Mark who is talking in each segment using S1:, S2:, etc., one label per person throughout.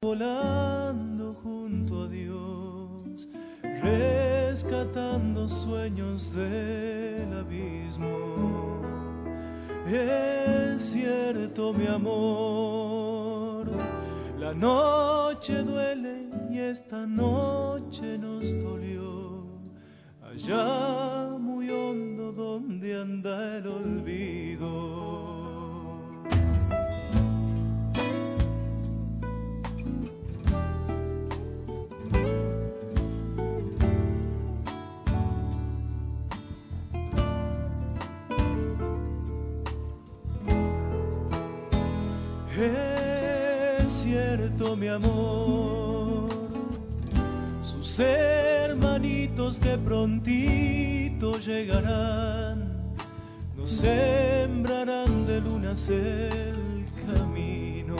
S1: volando junto a Dios, rescatando sueños del abismo. Es cierto, mi amor, la noche duele y esta noche nos dolió. Allá muy hondo donde anda el olvido. Amor, sus hermanitos que prontito llegarán, nos sembrarán de lunas el camino.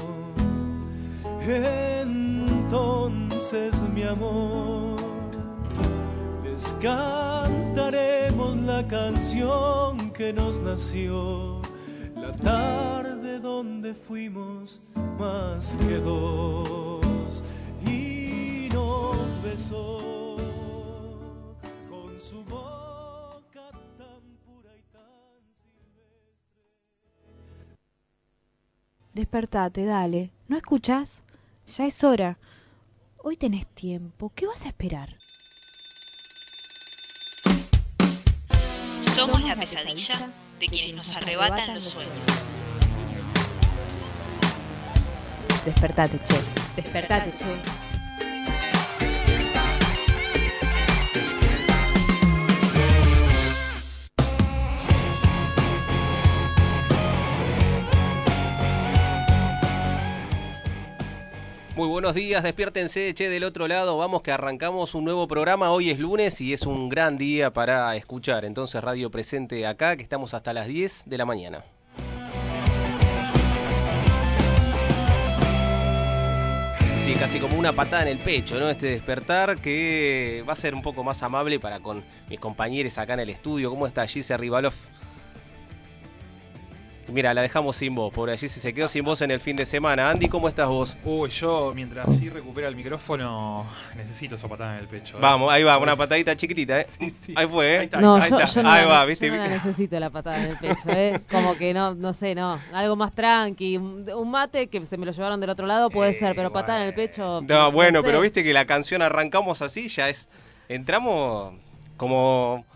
S1: Entonces, mi amor, les cantaremos la canción que nos nació la tarde donde fuimos más que dos y nos besó con su boca tan pura y tan silvestre.
S2: Despertate, dale. ¿No escuchas? Ya es hora. Hoy tenés tiempo. ¿Qué vas a esperar?
S3: Somos la pesadilla de quienes nos arrebatan los sueños.
S2: Despertate, che. Despertate, che.
S4: Muy buenos días, despiértense, che, del otro lado, vamos que arrancamos un nuevo programa, hoy es lunes y es un gran día para escuchar, entonces Radio Presente acá, que estamos hasta las 10 de la mañana. Sí, casi como una patada en el pecho, ¿no? Este despertar que va a ser un poco más amable para con mis compañeros acá en el estudio. ¿Cómo está Gise Rivalov? Mira, la dejamos sin voz, pobre Gise, se quedó sin voz en el fin de semana. Andy, ¿cómo estás vos?
S5: Uy, yo mientras sí recupera el micrófono, necesito esa patada en el pecho. ¿eh?
S4: Vamos, ahí va, una patadita chiquitita, ¿eh?
S5: Sí, sí.
S4: Ahí fue, ¿eh?
S5: Ahí está,
S2: No,
S4: ahí
S2: yo,
S4: está.
S2: yo no,
S4: Ahí
S2: la,
S4: va,
S2: yo
S4: ¿viste?
S2: no la necesito la patada en el pecho, ¿eh? Como que no, no sé, no. Algo más tranqui. Un mate que se me lo llevaron del otro lado puede
S5: Eh,
S2: ser, pero patada en el pecho.
S4: No, bueno,
S2: sé.
S4: pero viste que la canción arrancamos así, ya es. Entramos como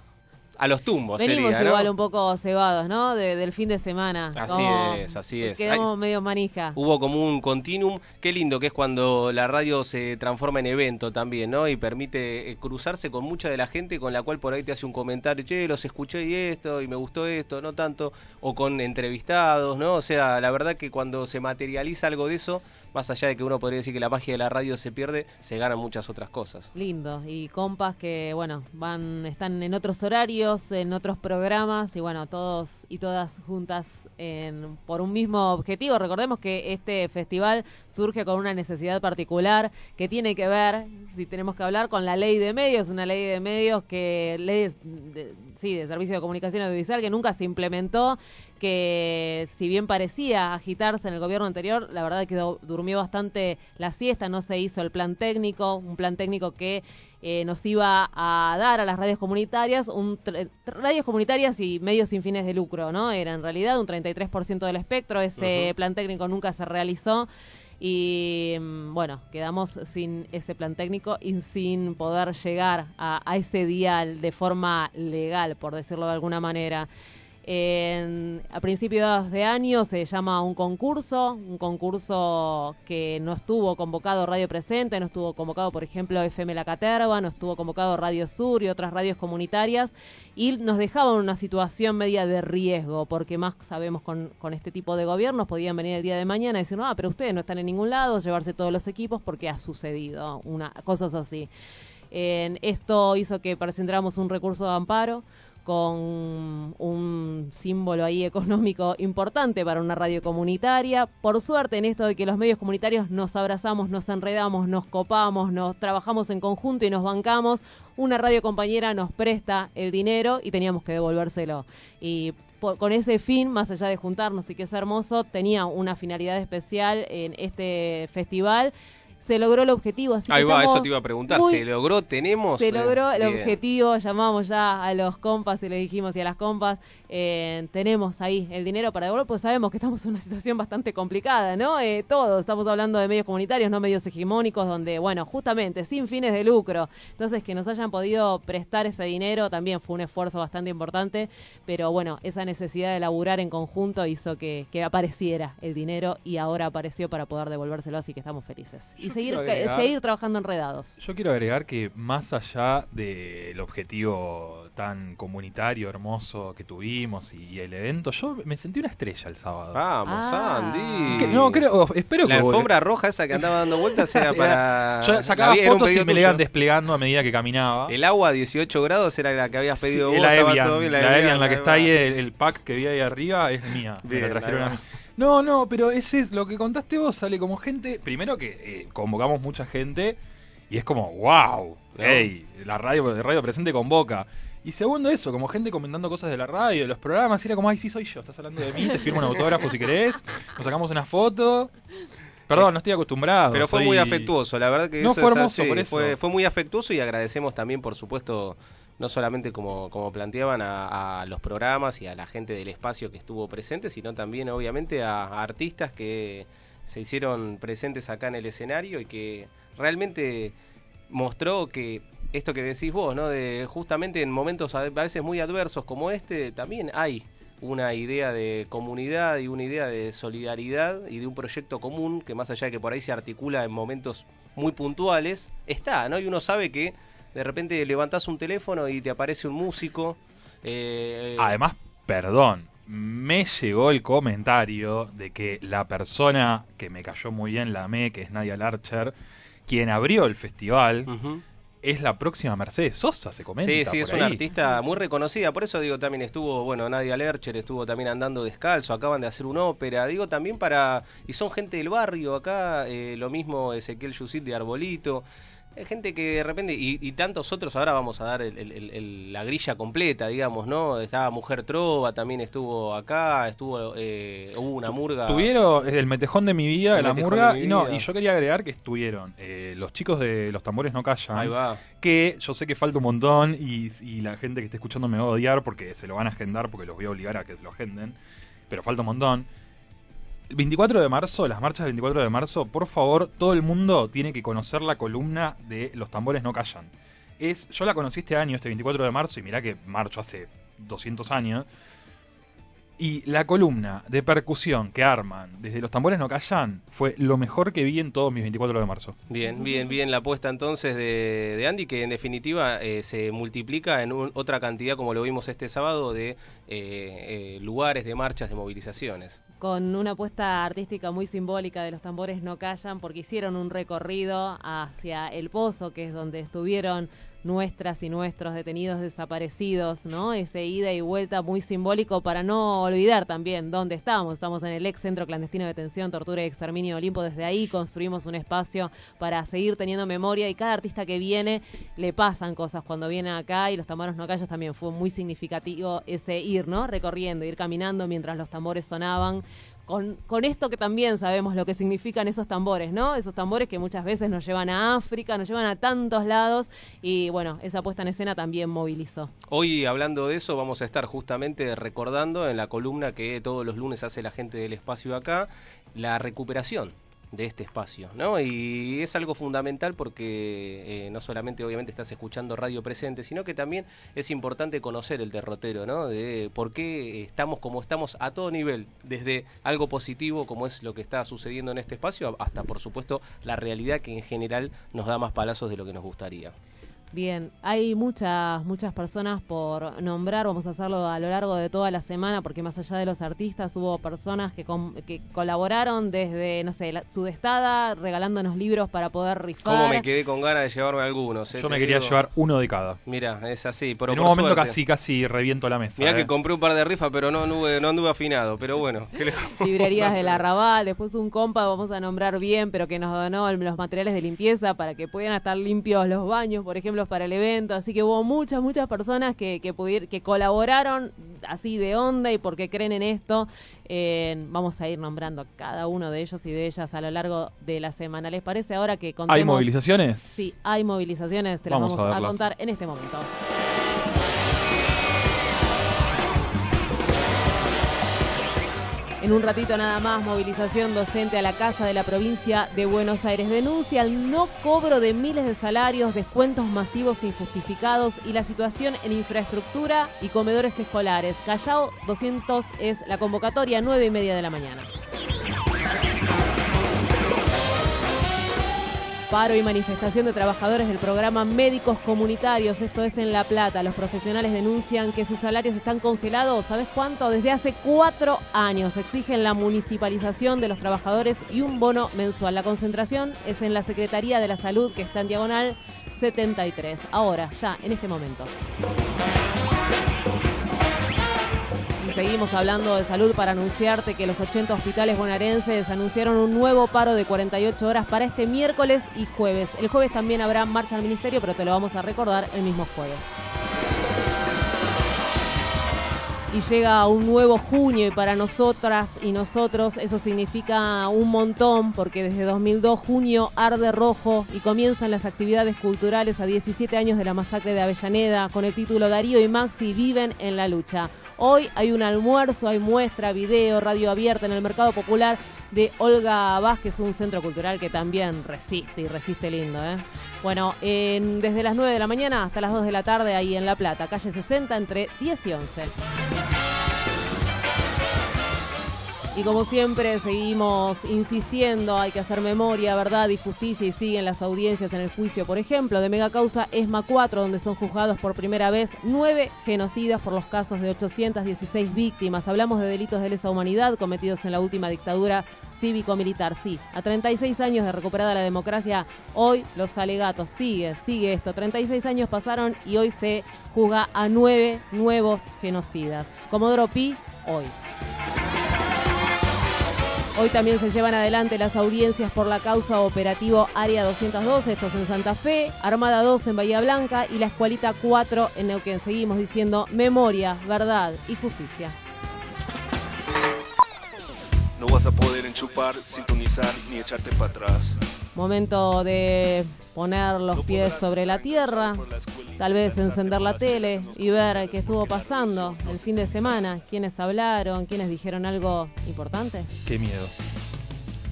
S4: a los tumbos,
S2: Venimos
S4: sería, ¿no?
S2: igual un poco cebados, ¿no? De- del fin de semana.
S4: Así
S2: Como
S4: es, así es.
S2: Quedamos
S4: Ay.
S2: medio manija.
S4: Hubo como un continuum, qué lindo que es cuando la radio se transforma en evento también, ¿no? Y permite eh, cruzarse con mucha de la gente con la cual por ahí te hace un comentario, che, los escuché y esto, y me gustó esto, no tanto, o con entrevistados, ¿no? O sea, la verdad que cuando se materializa algo de eso, más allá de que uno podría decir que la magia de la radio se pierde, se ganan muchas otras cosas.
S2: Lindo. Y compas que, bueno, van, están en otros horarios, en otros programas, y bueno, todos y todas juntas en, por un mismo objetivo. Recordemos que este festival surge con una necesidad particular que tiene que ver, si tenemos que hablar, con la ley de medios, una ley de medios que, ley de, sí, de servicio de comunicación audiovisual que nunca se implementó que si bien parecía agitarse en el gobierno anterior, la verdad que durmió bastante la siesta, no se hizo el plan técnico, un plan técnico que eh, nos iba a dar a las radios comunitarias, un radios comunitarias y medios sin fines de lucro, ¿no? Era en realidad un 33% del espectro, ese plan técnico nunca se realizó. Y mm, bueno, quedamos sin ese plan técnico y sin poder llegar a, a ese dial de forma legal, por decirlo de alguna manera. En- a principios de año se llama un concurso, un concurso que no estuvo convocado Radio Presente, no estuvo convocado, por ejemplo, FM La Caterva, no estuvo convocado Radio Sur y otras radios comunitarias, y nos dejaba en una situación media de riesgo, porque más sabemos con, con este tipo de gobiernos, podían venir el día de mañana y decir, no, ah, pero ustedes no están en ningún lado, llevarse todos los equipos porque ha sucedido, una, cosas así. En esto hizo que presentáramos un recurso de amparo con un símbolo ahí económico importante para una radio comunitaria. Por suerte, en esto de que los medios comunitarios nos abrazamos, nos enredamos, nos copamos, nos trabajamos en conjunto y nos bancamos, una radio compañera nos presta el dinero y teníamos que devolvérselo. Y por- con ese fin, más allá de juntarnos y que es hermoso, tenía una finalidad especial en este festival se logró el objetivo. Así
S4: Ahí
S2: que
S4: va, eso te iba a preguntar.
S2: muy-
S4: ¿Se logró? ¿Tenemos?
S2: se logró el
S4: bien.
S2: objetivo, llamamos ya a los compas y les dijimos y a las compas, eh, tenemos ahí el dinero para devolver, pues sabemos que estamos en una situación bastante complicada, ¿no? Eh, todos, estamos hablando de medios comunitarios, no medios hegemónicos, donde, bueno, justamente, sin fines de lucro. Entonces, que nos hayan podido prestar ese dinero también fue un esfuerzo bastante importante, pero bueno, esa necesidad de laburar en conjunto hizo que, que apareciera el dinero y ahora apareció para poder devolvérselo, así que estamos felices. Y seguir,
S5: agregar-
S2: seguir trabajando enredados.
S5: Yo quiero agregar que más allá del objetivo tan comunitario, hermoso que tuvimos y, y el evento, yo me sentí una estrella el sábado.
S4: Vamos,
S2: Ah.
S4: Andy.
S5: Que- no, creo, espero
S4: La
S5: que...
S4: alfombra roja esa que andaba dando vueltas era para.
S5: Yo sacaba
S4: la
S5: fotos y me iban desplegando a medida que caminaba.
S4: El agua a 18 grados era la que habías pedido
S5: la
S4: vos. estaba
S5: Evian,
S4: todo bien,
S5: la,
S4: Evian,
S5: Evian, la que está ahí, el, el pack que vi ahí arriba es mía. me
S4: Bien,
S5: la trajeron a mí. No, no, pero ese es lo que contaste vos, sale como gente. Primero que eh, convocamos mucha gente y es como, wow, hey, la radio, radio presente convoca. Y segundo eso, como gente comentando cosas de la radio, de los programas, y era como, ay, sí soy yo, estás hablando de mí, te firmo un autógrafo si querés, nos sacamos una foto. Perdón, no estoy acostumbrado.
S4: Pero fue
S5: soy-
S4: muy afectuoso, la verdad que
S5: No,
S4: eso
S5: fue
S4: es así,
S5: por eso.
S4: Fue, fue muy afectuoso y agradecemos también, por supuesto, no solamente como, como planteaban a, a los programas y a la gente del espacio que estuvo presente, sino también, obviamente, a, a artistas que se hicieron presentes acá en el escenario y que realmente mostró que esto que decís vos, ¿no? De justamente en momentos a veces muy adversos como este, también hay una idea de comunidad y una idea de solidaridad y de un proyecto común que más allá de que por ahí se articula en momentos muy puntuales, está, ¿no? Y uno sabe que de repente levantás un teléfono y te aparece un músico. eh,
S5: Además, perdón, me llegó el comentario de que la persona que me cayó muy bien, la me, que es Nadia Larcher, quien abrió el festival, es la próxima Mercedes Sosa, se comenta.
S4: Sí, sí, es una artista muy reconocida, por eso digo también estuvo, bueno, Nadia Lercher estuvo también andando descalzo, acaban de hacer una ópera, digo también para, y son gente del barrio acá, eh, lo mismo Ezequiel Yusit de Arbolito, es gente que de repente, y, y tantos otros, ahora vamos a dar el- el- el- el- la grilla completa, digamos, ¿no? Estaba Mujer Trova, también estuvo acá, estuvo, eh, hubo una murga.
S5: Tuvieron el metejón de mi vida, la murga, y no, y yo quería agregar que estuvieron eh, los chicos de Los Tambores No Callan,
S4: Ahí va.
S5: que yo sé que falta un montón y, y la gente que esté escuchando me va a odiar porque se lo van a agendar, porque los voy a obligar a que se lo agenden, pero falta un montón. El 24 de marzo, las marchas del 24 de marzo, por favor, todo el mundo tiene que conocer la columna de Los Tambores No Callan. Es, yo la conocí este año, este 24 de marzo, y mirá que marcho hace 200 años. Y la columna de percusión que arman desde Los Tambores No Callan fue lo mejor que vi en todos mis 24 de marzo.
S4: Bien, bien, bien la apuesta entonces de, de Andy, que en definitiva eh, se multiplica en un- otra cantidad, como lo vimos este sábado, de eh, eh, lugares, de marchas, de movilizaciones.
S2: Con una apuesta artística muy simbólica de los tambores no callan porque hicieron un recorrido hacia el pozo que es donde estuvieron nuestras y nuestros detenidos desaparecidos, ¿no? Ese ida y vuelta muy simbólico para no olvidar también dónde estamos. Estamos en el ex centro clandestino de detención, tortura y exterminio Olimpo. Desde ahí construimos un espacio para seguir teniendo memoria y cada artista que viene le pasan cosas cuando viene acá y los tambores no callan también fue muy significativo ese ir, ¿no? Recorriendo, ir caminando mientras los tambores sonaban. Con, esto que también sabemos lo que significan esos tambores, ¿no? Esos tambores que muchas veces nos llevan a África, nos llevan a tantos lados y bueno, esa puesta en escena también movilizó.
S4: Hoy, hablando de eso, vamos a estar justamente recordando en la columna que todos los lunes hace la gente del espacio acá, la recuperación de este espacio, ¿no? Y es algo fundamental porque eh, no solamente obviamente estás escuchando Radio Presente, sino que también es importante conocer el derrotero, ¿no? De por qué estamos como estamos a todo nivel, desde algo positivo como es lo que está sucediendo en este espacio, hasta por supuesto la realidad que en general nos da más palazos de lo que nos gustaría.
S2: Bien, hay muchas, muchas personas por nombrar, vamos a hacerlo a lo largo de toda la semana, porque más allá de los artistas hubo personas que, com- que colaboraron desde, no sé, la sudestada, regalándonos libros para poder rifar.
S4: ¿Cómo me quedé con ganas de llevarme algunos? eh,
S5: Yo me quería
S4: digo.
S5: llevar uno de cada.
S4: Mira, es así. Pero
S5: en un
S4: por
S5: momento
S4: suerte.
S5: casi casi reviento la mesa.
S4: Mirá
S5: eh.
S4: que compré un par de rifas, pero no anduve, no anduve afinado. Pero bueno, ¿qué le vamos a
S2: librerías del Arrabal, después un compa, vamos a nombrar bien, pero que nos donó los materiales de limpieza para que puedan estar limpios los baños, por ejemplo, para el evento, así que hubo muchas, muchas personas que, que, que colaboraron así de onda y porque creen en esto. vamos a ir nombrando a cada uno de ellos y de ellas a lo largo de la semana. ¿Les parece ahora que contemos?
S5: ¿Hay movilizaciones?
S2: Sí, hay movilizaciones, te las vamos, a, contar en este momento. En un ratito nada más, movilización docente a la Casa de la Provincia de Buenos Aires. Denuncia el no cobro de miles de salarios, descuentos masivos injustificados y la situación en infraestructura y comedores escolares. Callao 200 es la convocatoria, 9 y media de la mañana. Paro y manifestación de trabajadores del programa Médicos Comunitarios, esto es en La Plata. Los profesionales denuncian que sus salarios están congelados, ¿sabes cuánto? Desde hace cuatro años. Exigen la municipalización de los trabajadores y un bono mensual. La concentración es en la Secretaría de la Salud, que está en diagonal 73. Ahora, ya, en este momento seguimos hablando de salud para anunciarte que los 80 hospitales bonaerenses anunciaron un nuevo paro de 48 horas para este miércoles y jueves. El jueves también habrá marcha al ministerio, pero te lo vamos a recordar el mismo jueves. Y llega un nuevo junio y para nosotras y nosotros eso significa un montón porque desde 2002 junio arde rojo y comienzan las actividades culturales a 17 años de la masacre de Avellaneda con el título Darío y Maxi viven en la lucha. Hoy hay un almuerzo, hay muestra, video, radio abierta en el mercado popular de Olga Vázquez, un centro cultural que también resiste y resiste lindo. ¿eh? Bueno, desde las 9 de la mañana hasta las 2 de la tarde ahí en La Plata, calle 60 entre 10 y 11. Y como siempre seguimos insistiendo, hay que hacer memoria, verdad y justicia y siguen las audiencias en el juicio, por ejemplo, de megacausa ESMA 4, donde son juzgados por primera vez nueve genocidas por los casos de 816 víctimas. Hablamos de delitos de lesa humanidad cometidos en la última dictadura cívico-militar. Sí, a 36 años de recuperada la democracia, hoy los alegatos, sigue, sigue esto. 36 años pasaron y hoy se juzga a nueve nuevos genocidas. Comodoro Pi, hoy. Hoy también se llevan adelante las audiencias por la causa operativo Área 212, esto es en Santa Fe, Armada 2 en Bahía Blanca y la Escualita 4 en Neuquén. Seguimos diciendo memoria, verdad y justicia.
S6: No vas a poder enchupar, sintonizar ni echarte para atrás.
S2: Momento de poner los pies sobre la tierra, tal vez encender la tele y ver qué estuvo pasando el fin de semana, quiénes hablaron, quiénes dijeron algo importante.
S5: Qué miedo.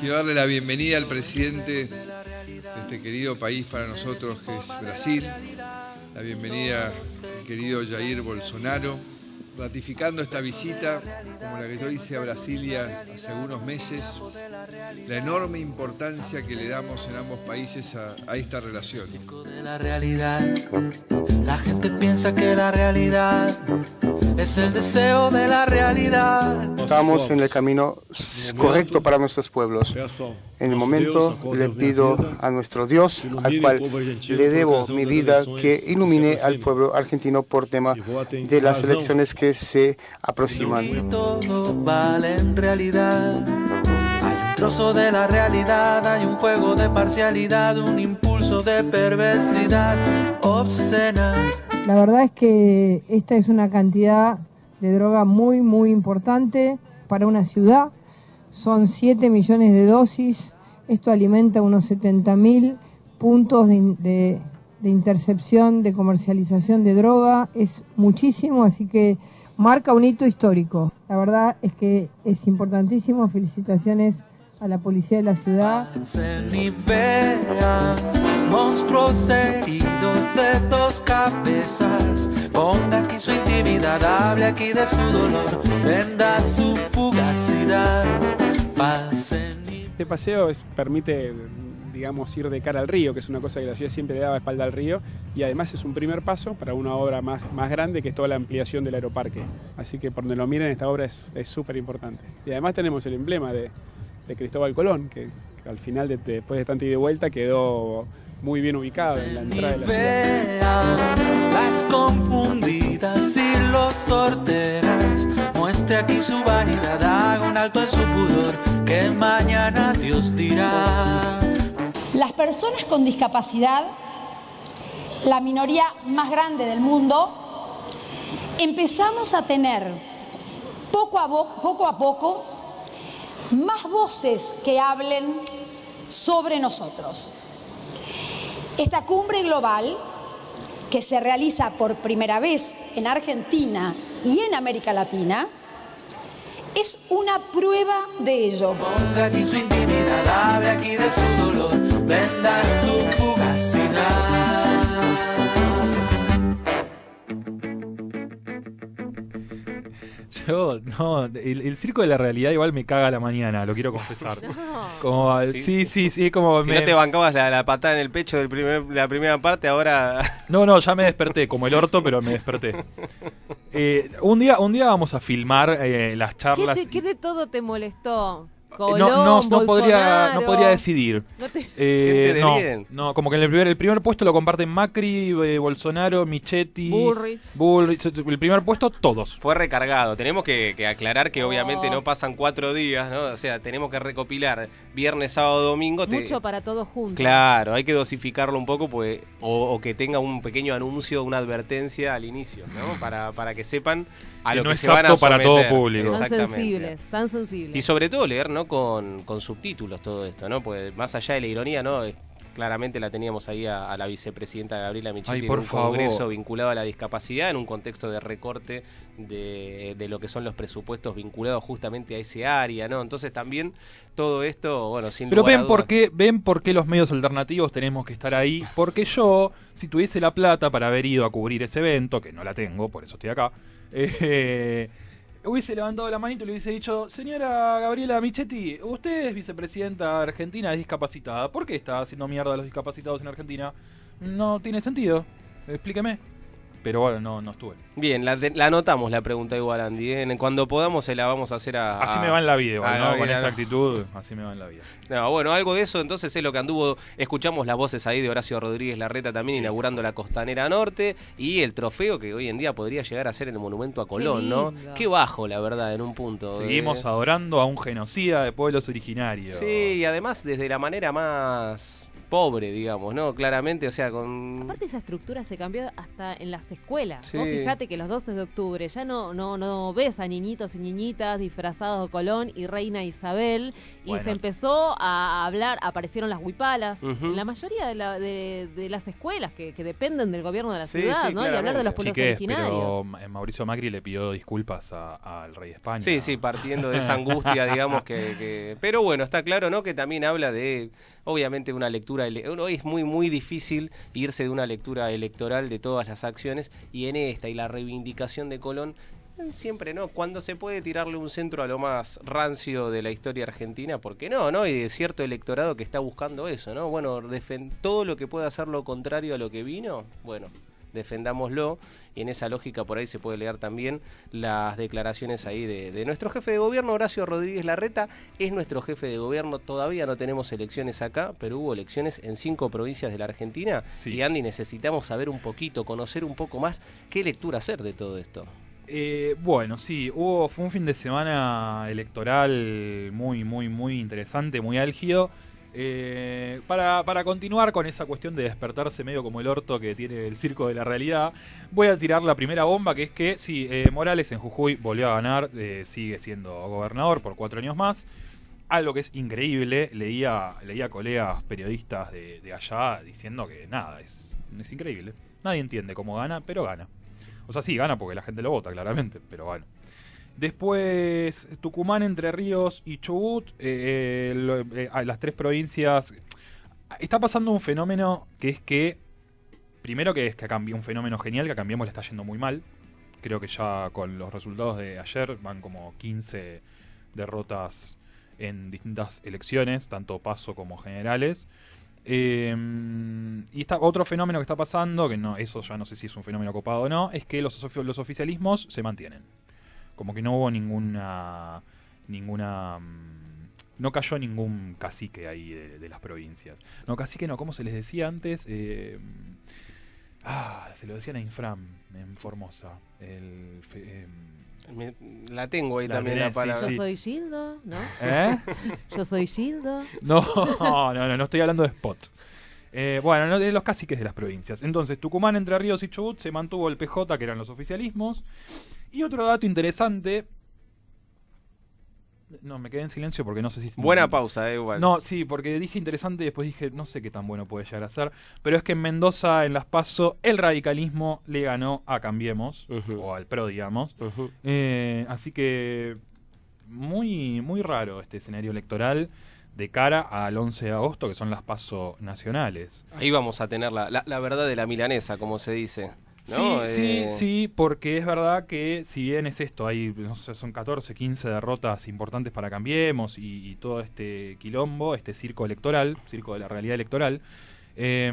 S7: Quiero darle la bienvenida al presidente de este querido país para nosotros que es Brasil. La bienvenida al querido Jair Bolsonaro, ratificando esta visita como la que yo hice a Brasilia hace algunos meses, la enorme importancia que le damos en ambos países a, esta relación.
S8: la realidad, la gente piensa que la realidad es el deseo de la realidad.
S9: Estamos en el camino correcto para nuestros pueblos. En el momento le pido a nuestro Dios, al cual le debo mi vida, que ilumine al pueblo argentino por tema de las elecciones que se aproximan.
S8: Todo vale en realidad. Hay un trozo de la realidad, hay un juego de parcialidad, un impulso de perversidad obscena.
S10: La verdad es que esta es una cantidad de droga muy, muy importante para una ciudad. Son 7 millones de dosis. Esto alimenta unos 70 mil puntos de, de intercepción, de comercialización de droga. Es muchísimo, así que marca un hito histórico. La verdad es que es importantísimo. Felicitaciones a la policía de la ciudad.
S8: monstruos heridos de dos cabezas. Ponga aquí su intimidad, hable aquí de su dolor, venda su fugacidad.
S11: Este paseo es, permite, digamos, ir de cara al río, que es una cosa que la ciudad siempre le daba espalda al río, y además es un primer paso para una obra más, más grande que es toda la ampliación del aeroparque. Así que por donde lo miren, esta obra es súper importante. Y además tenemos el emblema de, de Cristóbal Colón, que, que al final, de, después de tanta ida y vuelta, quedó muy bien ubicado en la entrada de la ciudad.
S8: Las confundidas y los sorteras. Muestre aquí su vanidad, haga un alto en su pudor, que mañana Dios dirá.
S12: Las personas con discapacidad, la minoría más grande del mundo, empezamos a tener poco a, poco, más voces que hablen sobre nosotros. Esta cumbre global, que se realiza por primera vez en Argentina y en América Latina, es una prueba de ello.
S8: Ponga aquí su intimidad, hable aquí de su dolor, venda su fugacidad.
S5: Yo, no, el, el circo de la realidad igual me caga a la mañana, lo quiero confesar. Como,
S4: Sí.
S5: sí, sí, sí, como
S4: Si
S5: me-
S4: no te bancabas la, la patada en el pecho primer, de la primera parte, ahora.
S5: No, no, ya me desperté, como el orto, pero me desperté. Eh, un día, un día vamos a filmar eh, las
S2: ¿Qué,
S5: charlas.
S2: te- qué de todo te molestó?
S5: Eh,
S2: Colón,
S5: no, no, no podría, no podría decidir.
S2: No te-
S5: Eh,
S4: Gente de
S5: no,
S4: bien.
S5: no, como que en el primer, el primer puesto lo comparten Macri, eh, Bolsonaro, Michetti,
S2: Bullrich.
S5: Bullrich, El primer puesto, todos.
S4: Fue recargado. Tenemos que, que aclarar que obviamente no pasan cuatro días, ¿no? O sea, tenemos que recopilar viernes, sábado, domingo. te-
S2: Mucho para todos juntos.
S4: Claro, hay que dosificarlo un poco pues, o, o que tenga un pequeño anuncio, una advertencia al inicio, ¿no? Para, para que sepan a
S5: Que
S4: lo
S5: no
S4: que
S5: es
S4: se van a
S5: apto para todo público.
S2: Tan sensibles, tan sensibles.
S4: Y sobre todo leer, ¿no? Con, con subtítulos todo esto, ¿no? Pues más allá de la ironía, ¿no? Eh, Claramente la teníamos ahí a, a la vicepresidenta Gabriela Michetti
S5: Ay, por
S4: en un
S5: favor.
S4: congreso vinculado a la discapacidad, en un contexto de recorte de, de lo que son los presupuestos vinculados justamente a ese área, ¿no? Entonces también todo esto, bueno, sin
S5: Pero
S4: lugar a
S5: ven por qué, ven por qué los medios alternativos tenemos que estar ahí. Porque yo, si tuviese la plata para haber ido a cubrir ese evento, que no la tengo, por eso estoy acá, eh, hubiese levantado la manito y le hubiese dicho, señora Gabriela Michetti, usted es vicepresidenta argentina, es discapacitada. ¿Por qué está haciendo mierda a los discapacitados en Argentina? No tiene sentido. Explíqueme. Pero bueno, no, no estuve.
S4: Bien, la, la anotamos la pregunta igual, Andy. ¿eh? Cuando podamos se la vamos a hacer a...
S5: Así
S4: a-
S5: me va en la vida, igual,
S4: a
S5: ¿no? Con esta actitud, así me va en la vida.
S4: No, bueno, algo de eso entonces es lo que anduvo. Escuchamos las voces ahí de Horacio Rodríguez Larreta también inaugurando la Costanera Norte y el trofeo que hoy en día podría llegar a ser el monumento a Colón, ¿no?
S2: lindo.
S4: Qué bajo, la verdad, en un punto.
S5: Seguimos
S4: eh.
S5: adorando a un genocida de pueblos originarios.
S4: Sí, y además desde la manera más pobre, digamos, ¿no? Claramente, o sea, con.
S2: Aparte esa estructura se cambió hasta en las escuelas.
S4: Sí.
S2: Vos fijate que los 12 de octubre ya no, no, no ves a niñitos y niñitas disfrazados de Colón y Reina Isabel y
S5: Bueno.
S2: se empezó a hablar, aparecieron las huipalas
S4: Ujú.
S2: en la mayoría de, la- de- de las escuelas que, que dependen del gobierno de la
S4: Sí,
S2: ciudad,
S4: sí,
S2: ¿no? Y hablar de los pueblos originarios.
S5: pero Ma- Mauricio Macri le pidió disculpas al rey de España.
S4: Sí, sí, partiendo de esa angustia, digamos que, que- Pero bueno, está claro, ¿no? Que también habla de, obviamente, una lectura... uno- Es muy, muy difícil irse de una lectura electoral de todas las acciones y en esta y la reivindicación de Colón... eh, Siempre, ¿no? Cuando se puede tirarle un centro a lo más rancio de la historia argentina, ¿por qué no? ¿no? Y de cierto electorado que está buscando eso, ¿no? Bueno, todo lo que pueda hacer lo contrario a lo que vino, bueno, defendámoslo. Y en esa lógica por ahí se puede leer también las declaraciones ahí de, de nuestro jefe de gobierno, Horacio Rodríguez Larreta. Es nuestro jefe de gobierno, todavía no tenemos elecciones acá, pero hubo elecciones en cinco provincias de la Argentina.
S5: Sí.
S4: Y Andy, necesitamos saber un poquito, conocer un poco más qué lectura hacer de todo esto.
S5: Eh, bueno, sí, hubo, fue un fin de semana electoral muy, muy, muy interesante, muy álgido. Eh, para, continuar con esa cuestión de despertarse medio como el orto que tiene el circo de la realidad, voy a tirar la primera bomba, que es que sí, eh, Morales en Jujuy volvió a ganar, eh, sigue siendo gobernador por cuatro años más. Algo que es increíble, leía, leía colegas periodistas de, de allá diciendo que nada, es, es increíble. Nadie entiende cómo gana, pero gana. O sea, sí, gana porque la gente lo vota, claramente, pero bueno. Después, Tucumán, Entre Ríos y Chubut, eh, eh, eh, las tres provincias. Está pasando un fenómeno que es que, primero que es que cambió un fenómeno genial, que a Cambiemos le está yendo muy mal. Creo que ya con los resultados de ayer van como 15 derrotas en distintas elecciones, tanto paso como generales. Y está otro fenómeno que está pasando, que no, eso ya no sé si es un fenómeno copado o no, es que los, los oficialismos se mantienen. Como que no hubo ninguna. ninguna. Mm, no cayó ningún cacique ahí de, las provincias. No, cacique no, como se les decía antes? Eh, ah, se lo decían a Infram, en Formosa. El,
S4: eh, la tengo ahí también la palabra.
S2: Yo soy Gildo, ¿no? ¿Eh? Yo soy Gildo.
S5: No, no, no, no estoy hablando de Spot. Eh, bueno, de los caciques de las provincias. Entonces, Tucumán, Entre Ríos y Chubut se mantuvo el PJ, que eran los oficialismos. Y otro dato interesante no, me quedé en silencio porque no sé si...
S4: Buena pausa, eh, igual.
S5: No, sí, porque dije interesante y después dije, no sé qué tan bueno puede llegar a ser. Pero es que en Mendoza, en Las Paso, el radicalismo le ganó a Cambiemos, o al PRO, digamos. Eh, así que muy, muy raro este escenario electoral de cara al 11 de agosto, que son las pasos nacionales.
S4: Ahí vamos a tener la, la verdad de la milanesa, como se dice.
S5: Sí, sí, eh, sí, porque es verdad que si bien es esto, hay no sé, son 14, 15 derrotas importantes para Cambiemos y, todo este quilombo, este circo electoral, circo de la realidad electoral, eh,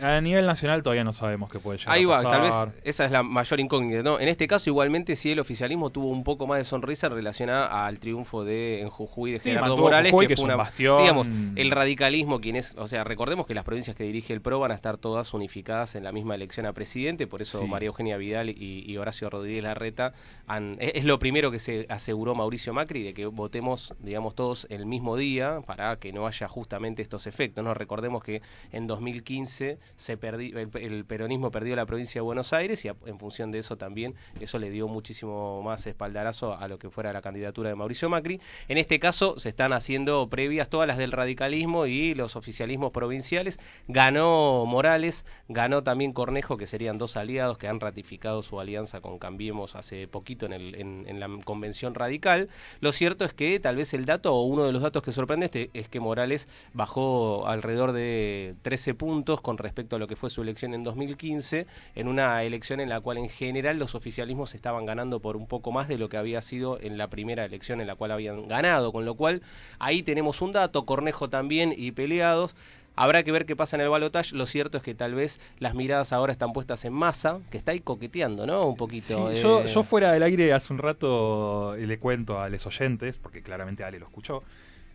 S5: a nivel nacional todavía no sabemos qué puede llegar
S4: Ahí
S5: va,
S4: tal vez esa es la mayor incógnita. ¿no? En este caso, igualmente, sí el oficialismo tuvo un poco más de sonrisa relacionada al triunfo de en Jujuy de Gerardo Morales, que, fue una bastión. digamos, el radicalismo, quien es, o sea, recordemos que las provincias que dirige el PRO van a estar todas unificadas en la misma elección a presidente, por eso María Eugenia Vidal y, Horacio Rodríguez Larreta han, es, lo primero que se aseguró Mauricio Macri, de que votemos, digamos, todos el mismo día para que no haya justamente estos efectos. No recordemos que en 2015 se el, peronismo perdió la provincia de Buenos Aires y en función de eso también eso le dio muchísimo más espaldarazo a lo que fuera la candidatura de Mauricio Macri. En este caso se están haciendo previas todas las del radicalismo y los oficialismos provinciales. Ganó Morales, ganó también Cornejo, que serían dos aliados que han ratificado su alianza con Cambiemos hace poquito en, el, en, la convención radical. Lo cierto es que tal vez el dato o uno de los datos que sorprende este, es que Morales bajó alrededor de 13 puntos con respecto respecto a lo que fue su elección en 2015, en una elección en la cual en general los oficialismos estaban ganando por un poco más de lo que había sido en la primera elección en la cual habían ganado, con lo cual ahí tenemos un dato, Cornejo también y peleados. Habrá que ver qué pasa en el balotaje. Lo cierto es que tal vez las miradas ahora están puestas en masa, que está ahí coqueteando, ¿no? Un poquito.
S5: yo, yo, fuera del aire hace un rato le cuento a los oyentes, porque claramente Ale lo escuchó,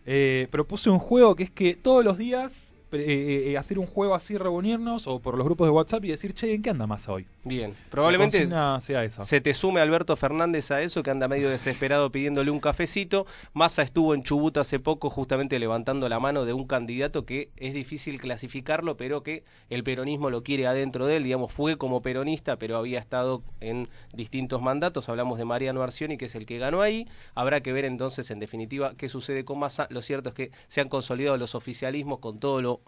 S5: eh, propuse un juego que es que todos los días eh, eh, hacer un juego así, reunirnos o por los grupos de WhatsApp y decir, che, ¿en qué anda más hoy?
S4: Bien, probablemente se te sume Alberto Fernández a eso, que anda medio desesperado pidiéndole un cafecito. Massa estuvo en Chubut hace poco justamente levantando la mano de un candidato que es difícil clasificarlo, pero que el peronismo lo quiere adentro de él, digamos, fue como peronista, pero había estado en distintos mandatos. Hablamos de Mariano Arcioni, que es el que ganó ahí. Habrá que ver entonces, en definitiva, qué sucede con Massa. Lo cierto es que se han consolidado los oficialismos con todo lo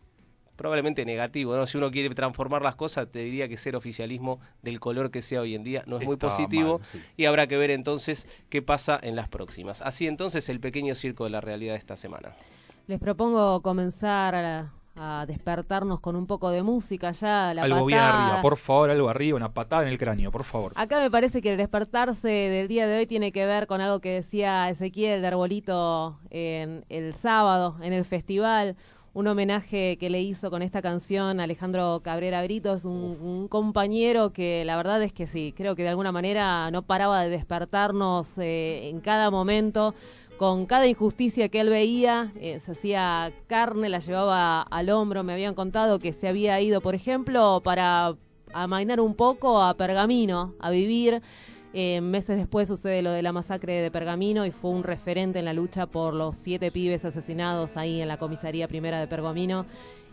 S4: probablemente negativo. ¿no? Si uno quiere transformar las cosas, te diría que ser oficialismo del color que sea hoy en día no es muy positivo y habrá que ver entonces qué pasa en las próximas. Así entonces el pequeño circo de la realidad de esta semana.
S2: Les propongo comenzar a, despertarnos con un poco de música ya. La
S5: algo bien arriba, por favor, algo arriba, una patada en el cráneo, por favor.
S2: Acá me parece que el despertarse del día de hoy tiene que ver con algo que decía Ezequiel de Arbolito en el sábado, en el festival un homenaje que le hizo con esta canción Alejandro Cabrera Britos, un, un, compañero que la verdad es que sí, creo que de alguna manera no paraba de despertarnos eh, en cada momento. Con cada injusticia que él veía, eh, se hacía carne, la llevaba al hombro. Me habían contado que se había ido, por ejemplo, para amainar un poco a Pergamino, a vivir. Eh, meses después sucede lo de la masacre de Pergamino y fue un referente en la lucha por los siete pibes asesinados ahí en la comisaría primera de Pergamino.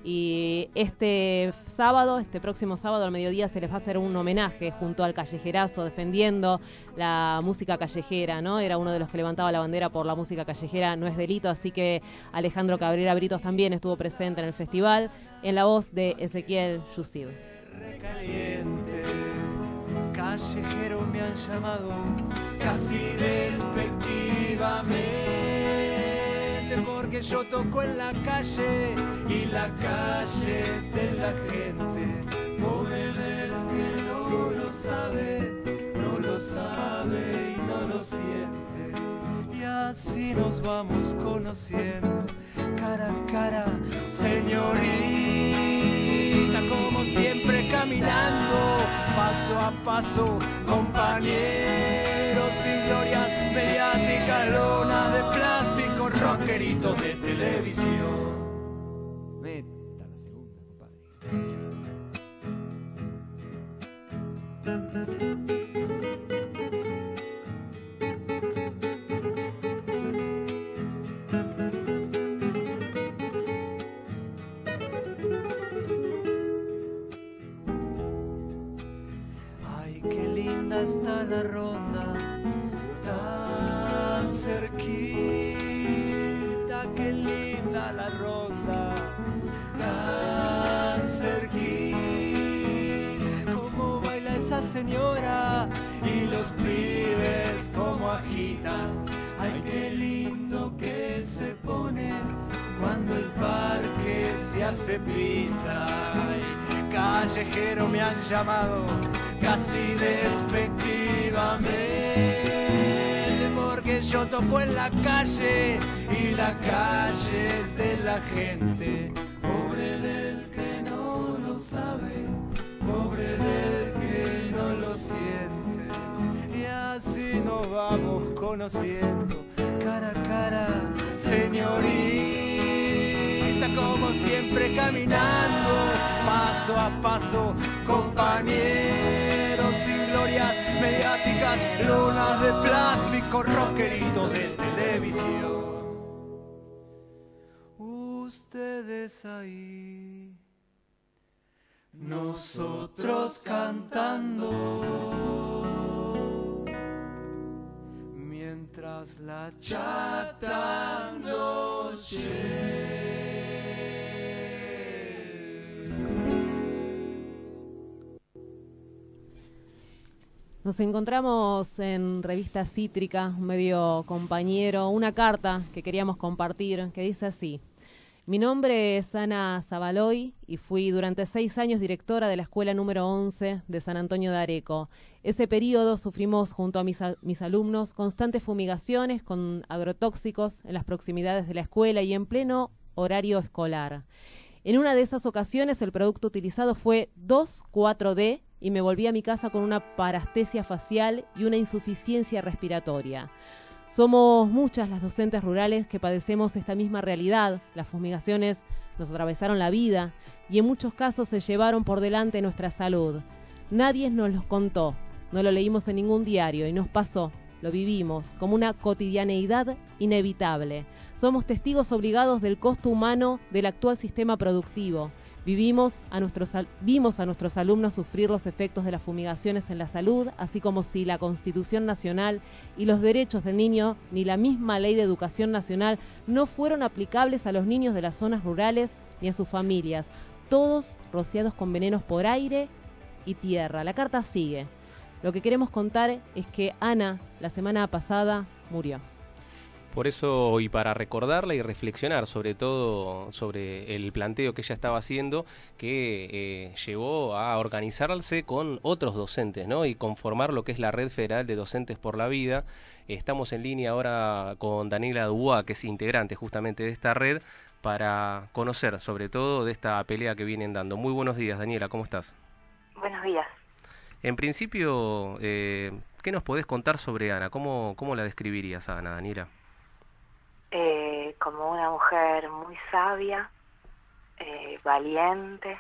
S2: Y este sábado, este próximo sábado al mediodía, se les va a hacer un homenaje junto al callejerazo, defendiendo la música callejera, ¿no? Era uno de los que levantaba la bandera por la música callejera, no es delito, así que Alejandro Cabrera Britos también estuvo presente en el festival, en la voz de Ezequiel Yusid
S1: callejero me han llamado casi despectivamente porque yo toco en la calle y la calle es de la gente. Pobre ver que no lo sabe, no lo sabe y no lo siente. Y así nos vamos conociendo cara a cara, señorita, como siempre caminando, paso a paso, compañeros sin glorias mediáticas, lonas de plástico, rockeritos de televisión. Señora y los pibes como agitan. Ay, qué lindo que se pone cuando el parque se hace pista. Ay, callejero me han llamado casi despectivamente porque yo toco en la calle y la calle es de la gente. Pobre del que no lo sabe, pobre del Y así nos vamos conociendo cara a cara, señorita, como siempre caminando, paso a paso, compañeros sin glorias mediáticas, lunas de plástico, rockeritos de televisión. Ustedes ahí, nosotros cantando mientras la chata
S2: Nos encontramos en Revista Cítrica, un medio compañero, una carta que queríamos compartir que dice así. Mi nombre es Ana Zabaloy y fui durante seis años directora de la escuela número 11 de San Antonio de Areco. Ese periodo sufrimos junto a mis, mis alumnos constantes fumigaciones con agrotóxicos en las proximidades de la escuela y en pleno horario escolar. En una de esas ocasiones el producto utilizado fue 2,4-D y me volví a mi casa con una parastesia facial y una insuficiencia respiratoria. Somos muchas las docentes rurales que padecemos esta misma realidad. Las fumigaciones nos atravesaron la vida y en muchos casos se llevaron por delante nuestra salud. Nadie nos los contó, no lo leímos en ningún diario y nos pasó, lo vivimos como una cotidianeidad inevitable. Somos testigos obligados del costo humano del actual sistema productivo. Vivimos a nuestros, vimos a nuestros alumnos sufrir los efectos de las fumigaciones en la salud, así como si la Constitución Nacional y los derechos del niño, ni la misma Ley de Educación Nacional, no fueron aplicables a los niños de las zonas rurales ni a sus familias, todos rociados con venenos por aire y tierra. La carta sigue. Lo que queremos contar es que Ana, la semana pasada, murió.
S4: Por eso, y para recordarla y reflexionar sobre todo sobre el planteo que ella estaba haciendo, que eh, llevó a organizarse con otros docentes, ¿no? Y conformar lo que es la Red Federal de Docentes por la Vida. Estamos en línea ahora con Daniela Dubois, que es integrante justamente de esta red, para conocer sobre todo de esta pelea que vienen dando. Muy buenos días, Daniela, ¿cómo estás?
S13: Buenos días.
S4: En principio, eh, ¿qué nos podés contar sobre Ana? ¿Cómo, cómo la describirías a Ana, Daniela?
S13: Eh, como una mujer muy sabia, eh, valiente,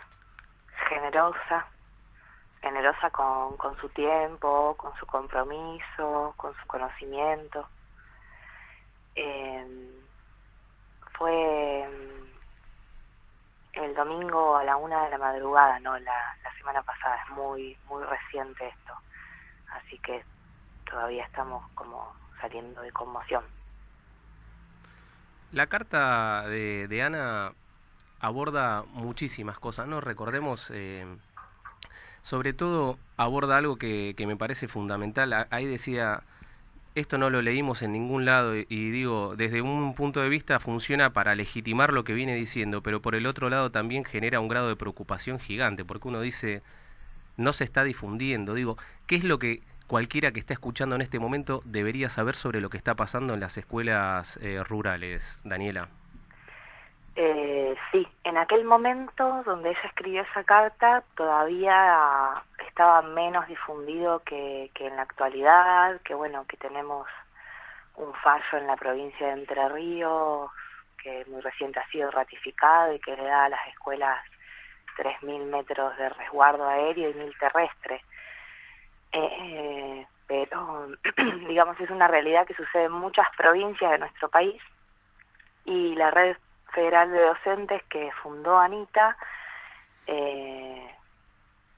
S13: generosa, generosa con, con su tiempo, con su compromiso, con su conocimiento. Eh, fue mm, el domingo a la una de la madrugada, no la, la semana pasada, es muy, muy reciente esto, así que todavía estamos como saliendo de conmoción.
S4: La carta de, de Ana aborda muchísimas cosas, ¿no? Recordemos, eh, sobre todo aborda algo que, me parece fundamental. Ahí decía, esto no lo leímos en ningún lado y digo, desde un punto de vista funciona para legitimar lo que viene diciendo, pero por el otro lado también genera un grado de preocupación gigante, porque uno dice, no se está difundiendo. Digo, ¿qué es lo que cualquiera que está escuchando en este momento debería saber sobre lo que está pasando en las escuelas eh, rurales, Daniela?
S13: Eh, sí, en aquel momento donde ella escribió esa carta todavía estaba menos difundido que, que en la actualidad, que bueno, que tenemos un fallo en la provincia de Entre Ríos que muy reciente ha sido ratificado y que le da a las escuelas 3.000 metros de resguardo aéreo y 1.000 terrestre. Eh, pero, digamos, es una realidad que sucede en muchas provincias de nuestro país. Y la red federal de docentes que fundó Anita, eh,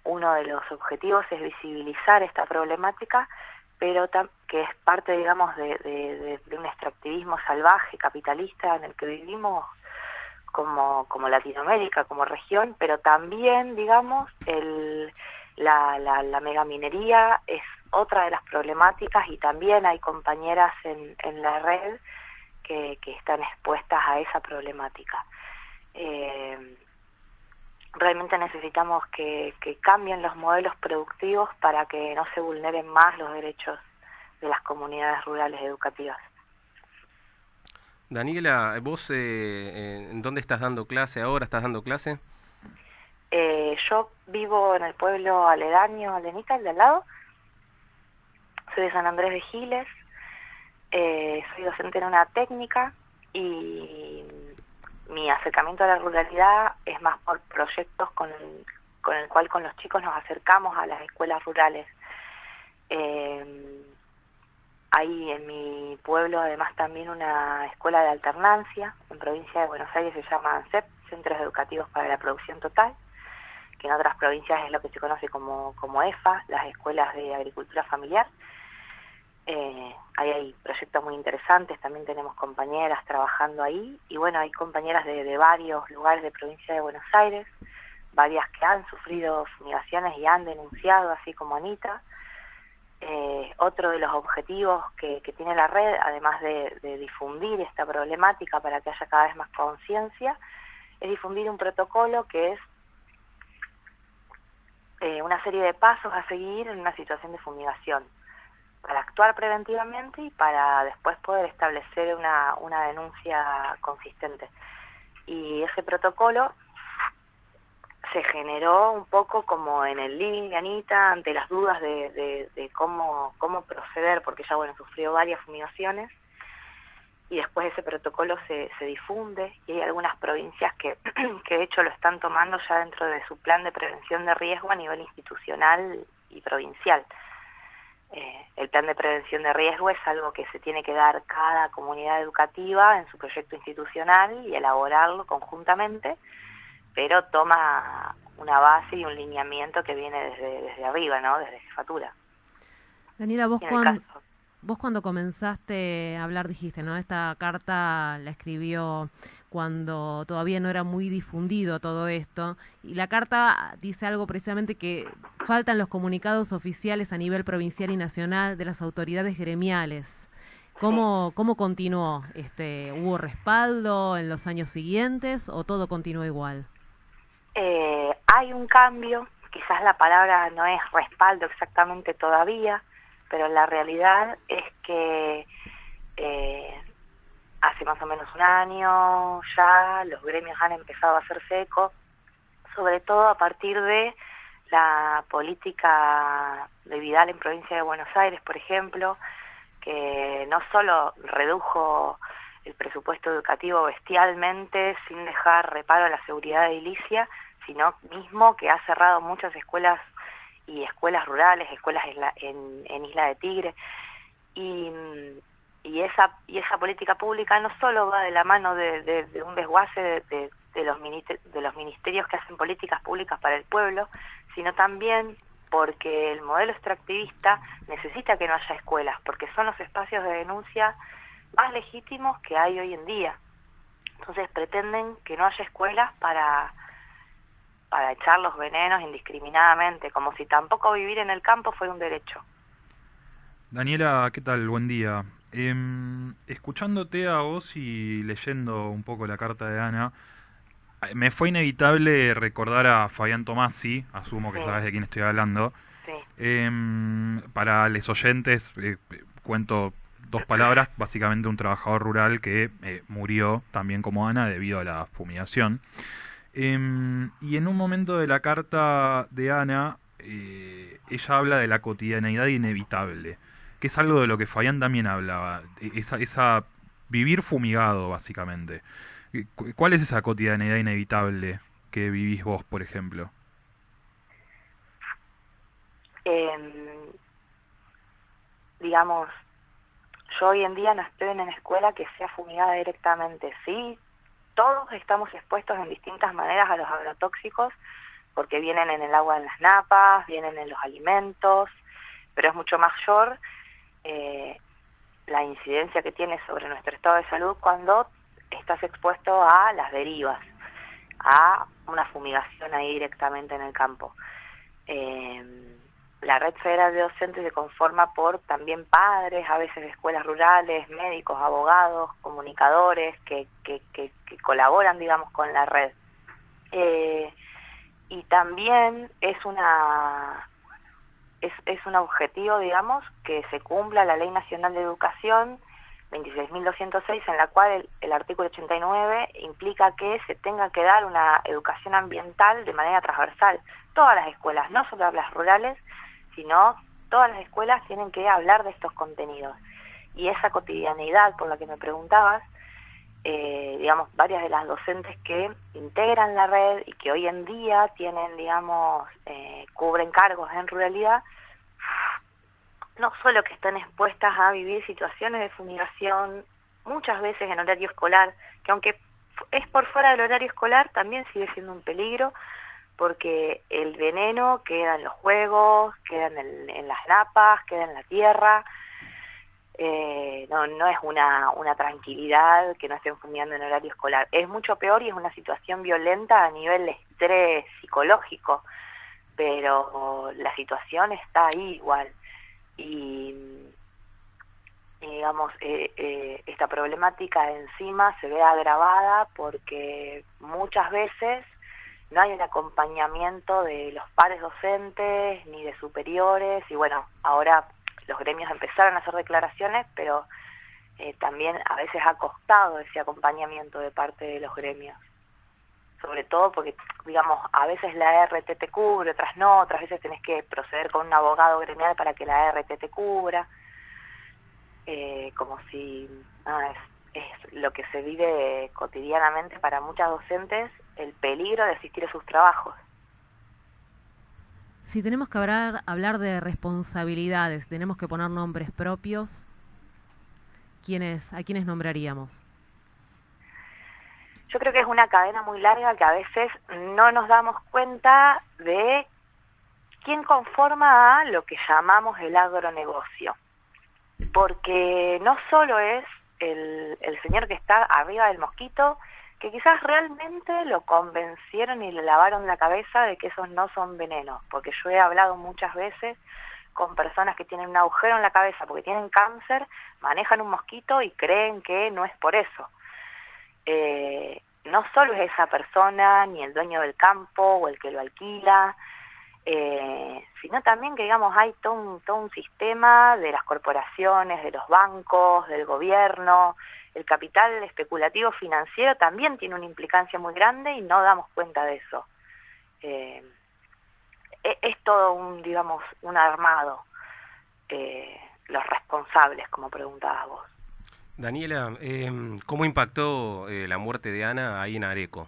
S13: uno de los objetivos es visibilizar esta problemática, pero que es parte, digamos, de, de, un extractivismo salvaje, capitalista en el que vivimos como, como Latinoamérica, como región, pero también, digamos, el, la, la, la megaminería es otra de las problemáticas y también hay compañeras en, en la red que, que están expuestas a esa problemática. Eh, realmente necesitamos que, que cambien los modelos productivos para que no se vulneren más los derechos de las comunidades rurales educativas.
S4: Daniela, ¿vos eh, en dónde estás dando clase ahora? ¿Estás dando clase?
S13: Eh, yo vivo en el pueblo aledaño, Alenita, el de al lado. Soy de San Andrés de Giles. Eh, soy docente en una técnica y mi acercamiento a la ruralidad es más por proyectos con el, cual con los chicos nos acercamos a las escuelas rurales. Eh, hay en mi pueblo además también una escuela de alternancia, en provincia de Buenos Aires se llama CEP, Centros Educativos para la Producción Total, que en otras provincias es lo que se conoce como, como EFA, las escuelas de agricultura familiar. Eh, ahí hay proyectos muy interesantes, también tenemos compañeras trabajando ahí y bueno, hay compañeras de, varios lugares de provincia de Buenos Aires, varias que han sufrido fumigaciones y han denunciado, así como Anita. Eh, otro de los objetivos que, tiene la red, además de, de, difundir esta problemática para que haya cada vez más conciencia, es difundir un protocolo que es eh, una serie de pasos a seguir en una situación de fumigación para actuar preventivamente y para después poder establecer una, una denuncia consistente. Y ese protocolo se generó un poco como en el living de Anita ante las dudas de, de, de, cómo, cómo proceder, porque ella bueno sufrió varias fumigaciones y después ese protocolo se, se difunde y hay algunas provincias que, que de hecho lo están tomando ya dentro de su plan de prevención de riesgo a nivel institucional y provincial. Eh, el plan de prevención de riesgo es algo que se tiene que dar cada comunidad educativa en su proyecto institucional y elaborarlo conjuntamente, pero toma una base y un lineamiento que viene desde, desde arriba, ¿no? Desde jefatura.
S2: Daniela, vos vos cuando comenzaste a hablar dijiste, ¿no? Esta carta la escribió cuando todavía no era muy difundido todo esto. Y la carta dice algo precisamente que faltan los comunicados oficiales a nivel provincial y nacional de las autoridades gremiales. ¿Cómo, cómo continuó? Este, ¿Hubo respaldo en los años siguientes o todo continuó igual?
S13: Eh, hay un cambio, quizás la palabra no es respaldo exactamente todavía, pero la realidad es que eh, hace más o menos un año ya los gremios han empezado a hacerse eco, sobre todo a partir de la política de Vidal en provincia de Buenos Aires, por ejemplo, que no solo redujo el presupuesto educativo bestialmente sin dejar reparo a la seguridad edilicia, sino mismo que ha cerrado muchas escuelas y escuelas rurales, escuelas en, la, en, Isla de Tigre, y, esa, y esa política pública no solo va de la mano de, un desguace de, de, de, los de los ministerios que hacen políticas públicas para el pueblo, sino también porque el modelo extractivista necesita que no haya escuelas, porque son los espacios de denuncia más legítimos que hay hoy en día. Entonces pretenden que no haya escuelas para para echar los venenos indiscriminadamente, como si tampoco vivir en el campo fuera un derecho.
S5: Daniela, ¿qué tal? Buen día. Eh, escuchándote a vos y leyendo un poco la carta de Ana, me fue inevitable recordar a Fabián Tomasi, asumo que sí. sabes de quién estoy hablando,
S13: sí.
S5: Em, para los oyentes, eh, cuento dos palabras, básicamente un trabajador rural que eh, murió también como Ana debido a la fumigación. Em, y en un momento de la carta de Ana, eh, ella habla de la cotidianeidad inevitable, que es algo de lo que Fabián también hablaba, e, esa, esa vivir fumigado, básicamente. Eh, ¿Cuál es esa cotidianeidad inevitable que vivís vos, por ejemplo?
S13: Em, digamos, yo hoy en día no estoy en una escuela que sea fumigada directamente. Sí, todos estamos expuestos en distintas maneras a los agrotóxicos, porque vienen en el agua de las napas, vienen en los alimentos, pero es mucho mayor eh, la incidencia que tiene sobre nuestro estado de salud cuando estás expuesto a las derivas, a una fumigación ahí directamente en el campo. Eh, la red federal de docentes se conforma por también padres, a veces de escuelas rurales, médicos, abogados, comunicadores que, colaboran, digamos, con la red. Eh, y también es una es un objetivo, digamos, que se cumpla la Ley Nacional de Educación 26.206, en la cual el, el, artículo 89 implica que se tenga que dar una educación ambiental de manera transversal. Todas las escuelas, no solo las rurales, sino todas las escuelas tienen que hablar de estos contenidos. Y esa cotidianidad por la que me preguntabas, eh, digamos, varias de las docentes que integran la red y que hoy en día tienen, digamos, eh, cubren cargos en ruralidad, no solo que están expuestas a vivir situaciones de fumigación, muchas veces en horario escolar, que aunque es por fuera del horario escolar, también sigue siendo un peligro, porque el veneno queda en los juegos, queda en, en las napas, queda en la tierra. Eh, no, no es una, una tranquilidad que no estén fumigando en horario escolar. Es mucho peor y es una situación violenta a nivel de estrés psicológico, pero la situación está ahí igual. Y, digamos, eh, eh, esta problemática encima se ve agravada porque muchas veces no hay un acompañamiento de los pares docentes ni de superiores y bueno, ahora los gremios empezaron a hacer declaraciones, pero eh, también a veces ha costado ese acompañamiento de parte de los gremios. Sobre todo porque, digamos, a veces la RT te cubre, otras no, otras veces tenés que proceder con un abogado gremial para que la RT te cubra. Eh, como si es, es lo que se vive cotidianamente para muchas docentes el peligro de asistir a sus trabajos.
S2: Si tenemos que hablar, hablar de responsabilidades, tenemos que poner nombres propios, ¿quiénes, ¿a quiénes nombraríamos?
S13: Yo creo que es una cadena muy larga que a veces no nos damos cuenta de quién conforma a lo que llamamos el agronegocio. Porque no solo es el, el señor que está arriba del mosquito, que quizás realmente lo convencieron y le lavaron la cabeza de que esos no son venenos, porque yo he hablado muchas veces con personas que tienen un agujero en la cabeza porque tienen cáncer, manejan un mosquito y creen que no es por eso. Eh, no solo es esa persona, ni el dueño del campo o el que lo alquila, eh, sino también que digamos hay todo un, todo un sistema de las corporaciones, de los bancos, del gobierno, el capital especulativo financiero también tiene una implicancia muy grande y no damos cuenta de eso. Eh, e, es todo un, digamos, un armado, eh, los responsables, como preguntabas vos.
S4: Daniela, eh, ¿cómo impactó la muerte de Ana ahí en Areco?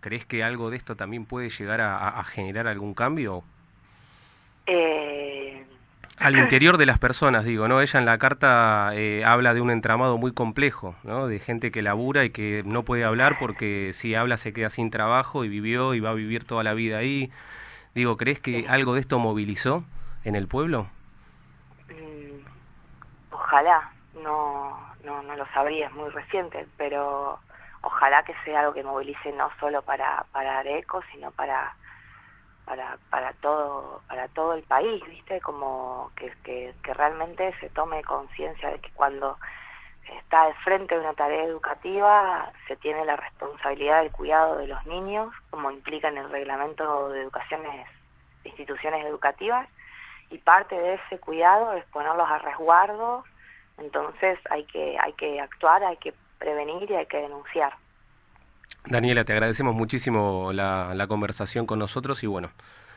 S4: ¿Crees que algo de esto también puede llegar a, a generar algún cambio?
S13: Eh,
S4: al interior de las personas, digo, ¿no? Ella en la carta eh, habla de un entramado muy complejo, ¿no? De gente que labura y que no puede hablar porque si habla se queda sin trabajo y vivió y va a vivir toda la vida ahí. Digo, ¿crees que algo de esto movilizó en el pueblo?
S13: Mm, ojalá, no, no, no lo sabría, es muy reciente, pero ojalá que sea algo que movilice no solo para, para Areco, sino para para, para todo para todo el país viste como que, que, realmente se tome conciencia de que cuando está al frente de una tarea educativa se tiene la responsabilidad del cuidado de los niños como implica en el reglamento de educaciones de instituciones educativas y parte de ese cuidado es ponerlos a resguardo, entonces hay que, hay que actuar, hay que prevenir y hay que denunciar.
S4: Daniela, te agradecemos muchísimo la, la conversación con nosotros y bueno,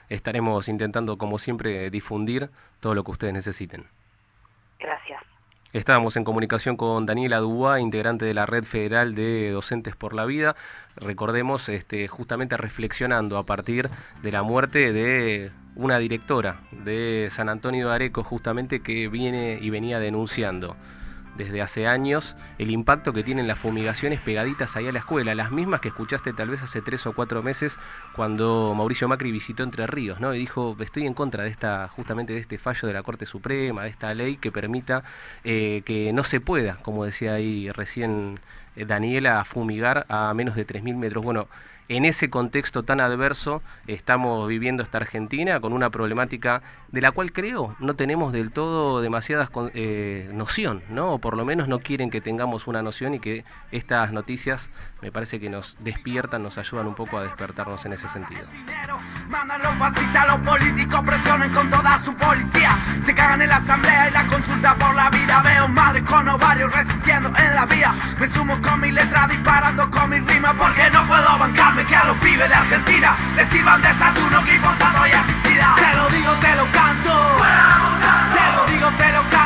S4: estaremos intentando como siempre difundir todo lo que ustedes necesiten.
S13: Gracias.
S4: Estábamos en comunicación con Daniela Dubá, integrante de la Red Federal de Docentes por la Vida. Recordemos, este, justamente reflexionando a partir de la muerte de una directora de San Antonio de Areco, justamente que viene y venía denunciando desde hace años el impacto que tienen las fumigaciones pegaditas ahí a la escuela, las mismas que escuchaste tal vez hace tres o cuatro meses cuando Mauricio Macri visitó Entre Ríos, ¿no? Y dijo, estoy en contra de esta, justamente de este fallo de la Corte Suprema, de esta ley que permita eh, que no se pueda, como decía ahí recién eh, Daniela, fumigar a menos de 3.000 metros. Bueno, en ese contexto tan adverso estamos viviendo esta Argentina con una problemática de la cual creo no tenemos del todo demasiadas eh, noción, ¿no? O por lo menos no quieren que tengamos una noción y que estas noticias me parece que nos despiertan, nos ayudan un poco a despertarnos en ese sentido.
S14: Mandan los fascistas, los políticos presionen con toda su policía. Se cagan en la asamblea y la consulta por la vida. Veo con ovarios resistiendo en la vía. Me sumo con mi letra disparando con mi rima porque no puedo bancarme que a los pibes de Argentina les sirvan desayuno, glifosato y herbicida. Te lo digo, te lo canto. Te lo digo, te lo canto.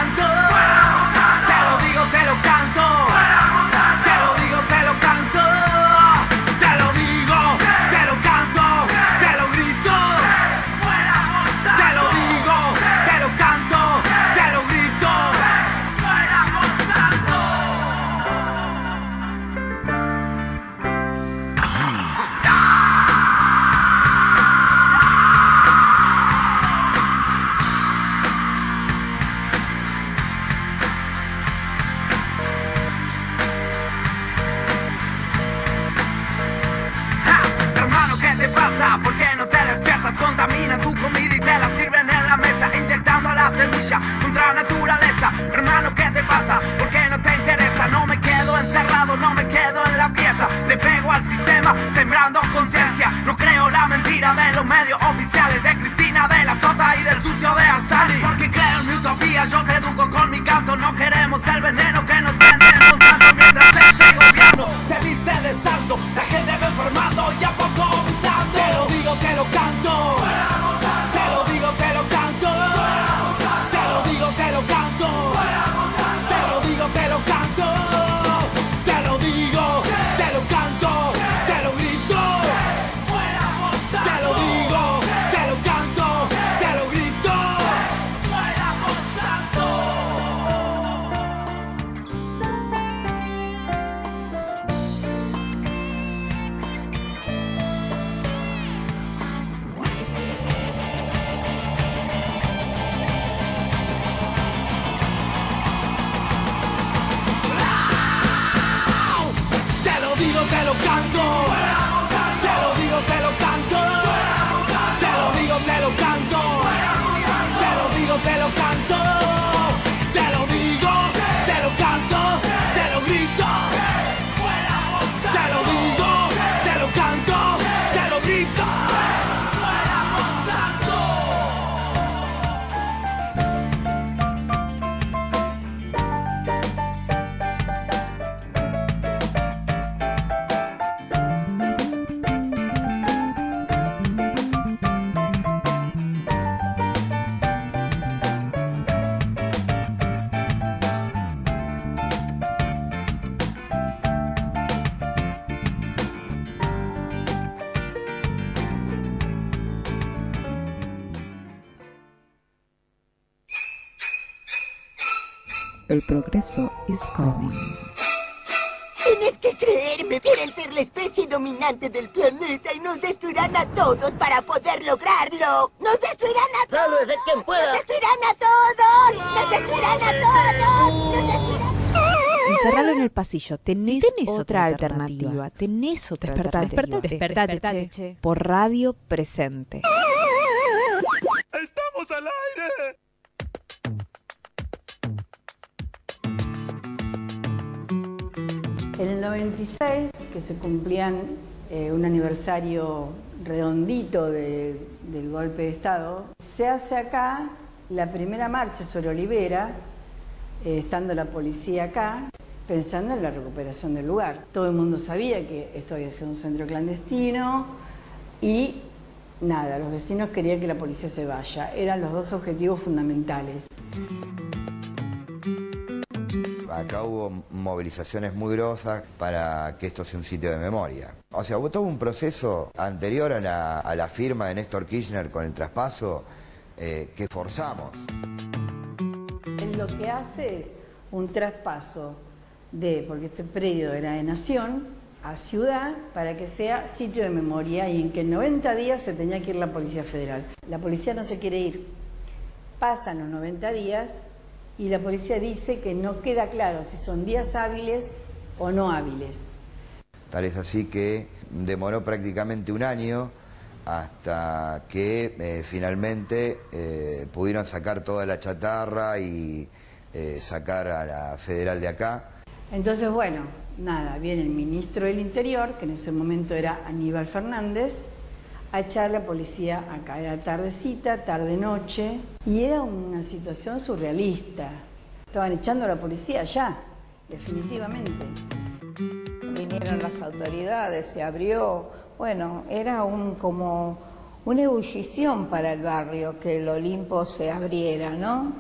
S14: El
S3: progreso is coming.
S15: Tienes que creerme, quieren ser la especie dominante del planeta y nos destruirán a todos para poder lograrlo. ¡Nos destruirán a todos! ¡Sálvese quien pueda! ¡Nos destruirán a todos! ¡Nos destruirán a todos! ¡Nos destruirán...
S3: Encerralo en el pasillo. Tenés,
S16: tenés
S3: otra,
S16: otra
S3: alternativa.
S16: alternativa.
S3: Tenés otra
S16: Despertate,
S3: alternativa.
S16: despertate,
S3: Despertate,
S16: despertate,
S3: che. Por radio presente.
S17: En el 96, que se cumplían eh, un aniversario redondito de- del golpe de Estado, se hace acá la primera marcha sobre Olivera, eh, estando la policía acá, pensando en la recuperación del lugar. Todo el mundo sabía que esto había sido un centro clandestino y nada, los vecinos querían que la policía se vaya. Eran los dos objetivos fundamentales.
S16: Acá hubo movilizaciones muy grosas para que esto sea un sitio de memoria. O sea, hubo todo un proceso anterior a la, a la firma de Néstor Kirchner con el traspaso eh, que forzamos.
S17: Él lo que hace es un traspaso de, porque este predio era de Nación, a Ciudad, para que sea sitio de memoria y en que en 90 días se tenía que ir la Policía Federal. La policía no se quiere ir. Pasan los 90 días y la policía dice que no queda claro si son días hábiles o no hábiles.
S16: Tal es así que demoró prácticamente un año hasta que eh, finalmente eh, pudieron sacar toda la chatarra y eh, sacar a la federal de acá.
S17: Entonces, bueno, nada, viene el ministro del Interior, que en ese momento era Aníbal Fernández, a echar la policía acá. Era tardecita, tarde-noche, y era una situación surrealista. Estaban echando a la policía allá, definitivamente.
S18: Vinieron las autoridades, se abrió, bueno, era un como una ebullición para el barrio que el Olimpo se abriera, ¿no?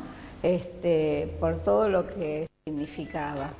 S18: Este, por todo lo que significaba.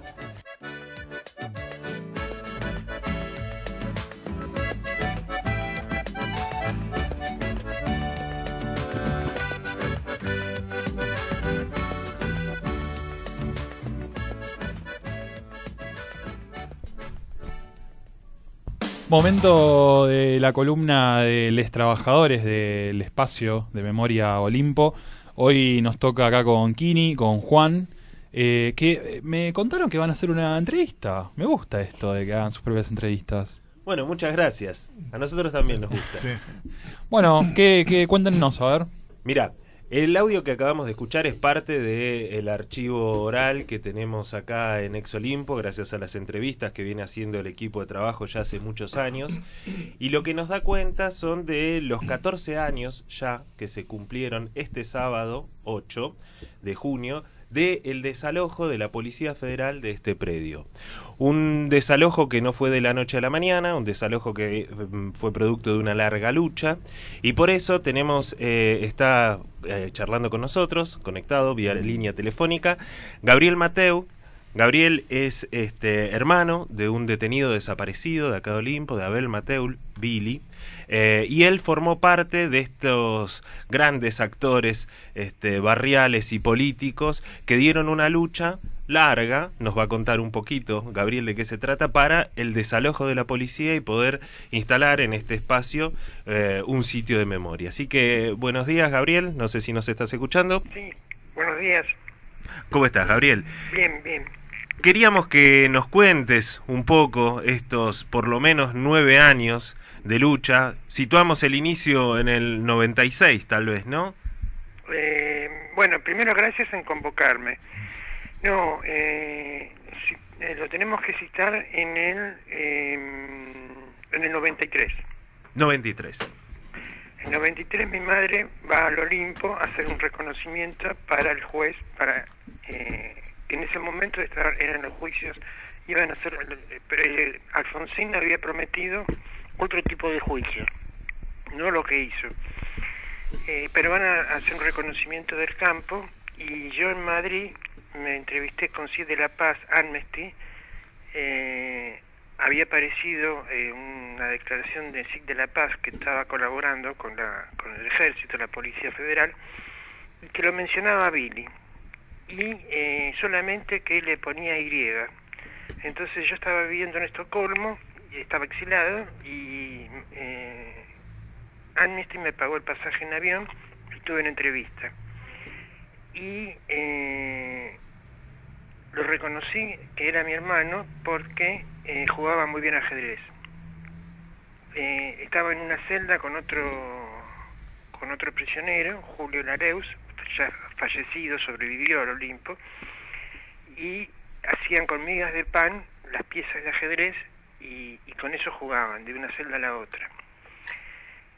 S5: Momento de la columna de los trabajadores del espacio de memoria Olimpo. Hoy nos toca acá con Kini, con Juan, eh, que me contaron que van a hacer una entrevista. Me gusta esto de que hagan sus propias entrevistas.
S19: Bueno, muchas gracias. A nosotros también nos gusta.
S5: Bueno, ¿qué, qué, cuéntenos, a ver.
S19: Mira, el audio que acabamos de escuchar es parte del archivo oral que tenemos acá en Exolimpo, gracias a las entrevistas que viene haciendo el equipo de trabajo ya hace muchos años. Y lo que nos da cuenta son de los 14 años ya que se cumplieron este sábado 8 de junio de el desalojo de la Policía Federal de este predio. Un desalojo que no fue de la noche a la mañana, un desalojo que mm, fue producto de una larga lucha y por eso tenemos, eh, está eh, charlando con nosotros, conectado vía línea telefónica, Gabriel Mateu, Gabriel es este hermano de un detenido desaparecido de acá de Olimpo, de Abel Mateul, Billy, eh, y él formó parte de estos grandes actores este, barriales y políticos que dieron una lucha larga, nos va a contar un poquito Gabriel de qué se trata, para el desalojo de la policía y poder instalar en este espacio eh, un sitio de memoria. Así que buenos días Gabriel, no sé si nos estás escuchando.
S20: Sí, buenos días.
S19: ¿Cómo estás Gabriel?
S20: Bien, bien.
S19: Queríamos que nos cuentes un poco estos por lo menos nueve años de lucha. Situamos el inicio en el 96, tal vez, ¿no?
S20: Eh, bueno, primero gracias en convocarme. No, eh, si- eh, lo tenemos que citar en el eh, en el 93.
S19: 93.
S20: En el 93 mi madre va al Olimpo a hacer un reconocimiento para el juez, para eh, en ese momento eran los juicios, iban a ser, pero eh, Alfonsín había prometido otro tipo de juicio, no lo que hizo. Eh, pero van a hacer un reconocimiento del campo y yo en Madrid me entrevisté con Cid de la Paz, Amnesty, eh, había aparecido eh, una declaración de Cid de la Paz que estaba colaborando con, la, con el ejército, la Policía Federal, y que lo mencionaba Billy, y eh, solamente que le ponía Y. Entonces yo estaba viviendo en Estocolmo, estaba exilado, y eh, Amnesty me pagó el pasaje en avión y tuve una entrevista. Y eh, lo reconocí que era mi hermano porque eh, jugaba muy bien ajedrez. Eh, estaba en una celda con otro con otro prisionero, Julio Lareus, ya fallecido, sobrevivió al Olimpo, y hacían con de pan las piezas de ajedrez y, con eso jugaban de una celda a la otra.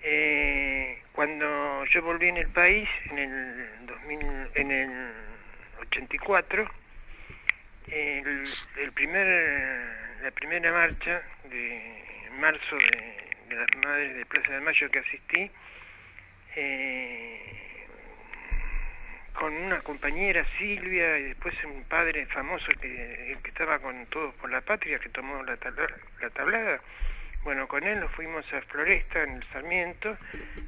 S20: Eh, cuando yo volví en el país, en el, 2000, en el 84, el, primer, la primera marcha de marzo de, de las Madres de Plaza de Mayo que asistí, eh, con una compañera Silvia y después un padre famoso que, estaba con todos por la patria que tomó la, tabla, la tablada. Bueno con él nos fuimos a Floresta en el Sarmiento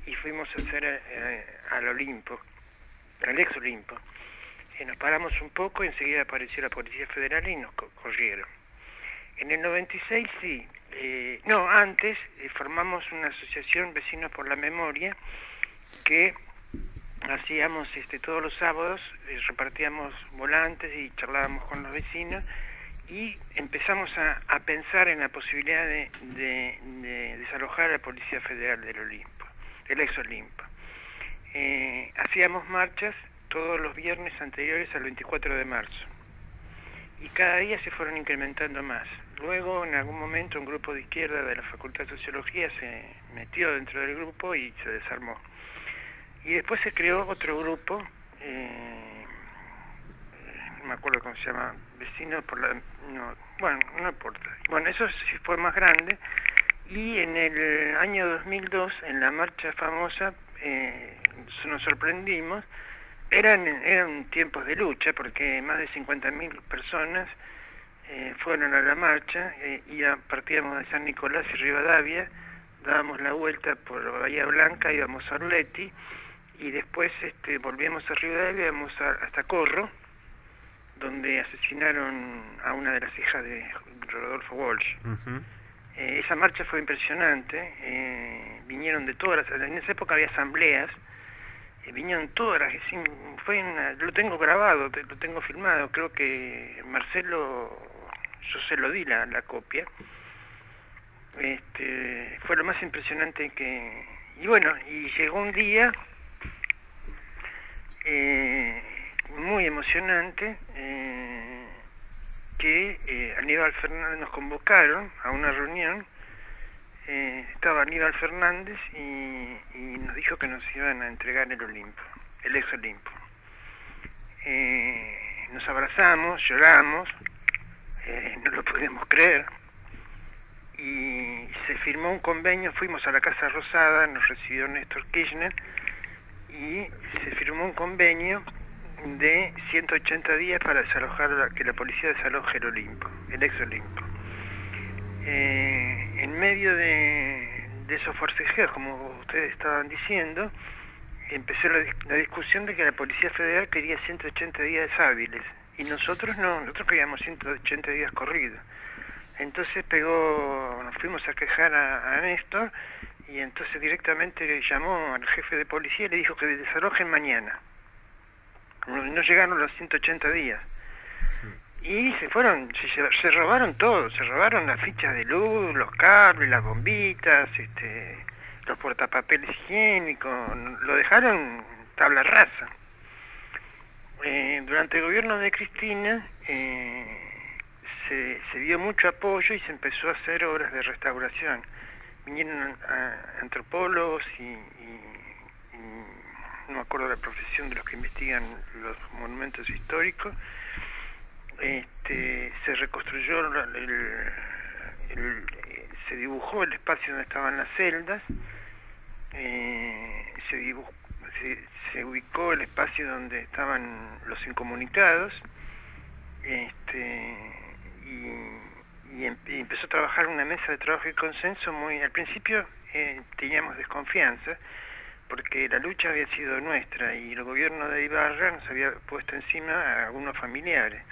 S20: y fuimos a hacer al Olimpo al ex Olimpo. Y nos paramos un poco y enseguida apareció la Policía Federal y nos co corrieron. En el 96 sí eh, no antes eh, formamos una asociación Vecinos por la Memoria que hacíamos este todos los sábados eh, repartíamos volantes y charlábamos con los vecinos y empezamos a, a pensar en la posibilidad de, de, de, desalojar a la Policía Federal del Olimpo, del ex Olimpo. Eh, hacíamos marchas todos los viernes anteriores al 24 de marzo y cada día se fueron incrementando más. Luego, en algún momento, un grupo de izquierda de la Facultad de Sociología se metió dentro del grupo y se desarmó. Y después se creó otro grupo, eh, no me acuerdo cómo se llama, Vecinos por la... No, bueno, no importa. Bueno, eso sí fue más grande. Y en el año 2002, en la marcha famosa, eh, nos sorprendimos. Eran, eran tiempos de lucha, porque más de 50.000 personas eh, fueron a la marcha eh, y a, partíamos de San Nicolás y Rivadavia, dábamos la vuelta por Bahía Blanca, íbamos a Orleti, y después este, volvíamos a Rivadavia, íbamos a, hasta Corro, donde asesinaron a una de las hijas de Rodolfo Walsh.
S5: Uh -huh.
S20: eh, esa marcha fue impresionante, eh, vinieron de todas las... En esa época había asambleas, eh, vinieron todas las... Fue una, lo tengo grabado, lo tengo filmado, creo que Marcelo, yo se lo di la, la copia. Este, fue lo más impresionante que... Y bueno, y llegó un día eh, muy emocionante eh, que eh, Aníbal Fernández nos convocaron a una reunión eh, estaba Aníbal Fernández y, nos dijo que nos iban a entregar el Olimpo el ex Olimpo. Eh, nos abrazamos lloramos no lo podíamos creer y se firmó un convenio fuimos a la Casa Rosada nos recibió Néstor Kirchner y se firmó un convenio de 180 días para desalojar que la policía desaloje el Olimpo, el ex Olimpo. Eh, en medio de, de, esos forcejeos, como ustedes estaban diciendo, empezó la, la, discusión de que la Policía Federal quería 180 días hábiles y nosotros no, nosotros queríamos 180 días corridos. Entonces pegó, nos fuimos a quejar a, a Néstor y entonces directamente llamó al jefe de policía y le dijo que desalojen mañana. No, llegaron los 180 días. Y se fueron, se, se, robaron todo, se robaron las fichas de luz, los cables, las bombitas, este, los portapapeles higiénicos, lo dejaron tabla rasa. Eh, durante el gobierno de Cristina eh, se, se dio mucho apoyo y se empezó a hacer obras de restauración vinieron antropólogos y, no me acuerdo la profesión de los que investigan los monumentos históricos este, se reconstruyó el, el, se dibujó el espacio donde estaban las celdas eh, se, dibujó, se, se, ubicó el espacio donde estaban los incomunicados este, y y, em y, empezó a trabajar una mesa de trabajo y consenso muy al principio eh, teníamos desconfianza porque la lucha había sido nuestra y el gobierno de Ibarra nos había puesto encima a algunos familiares.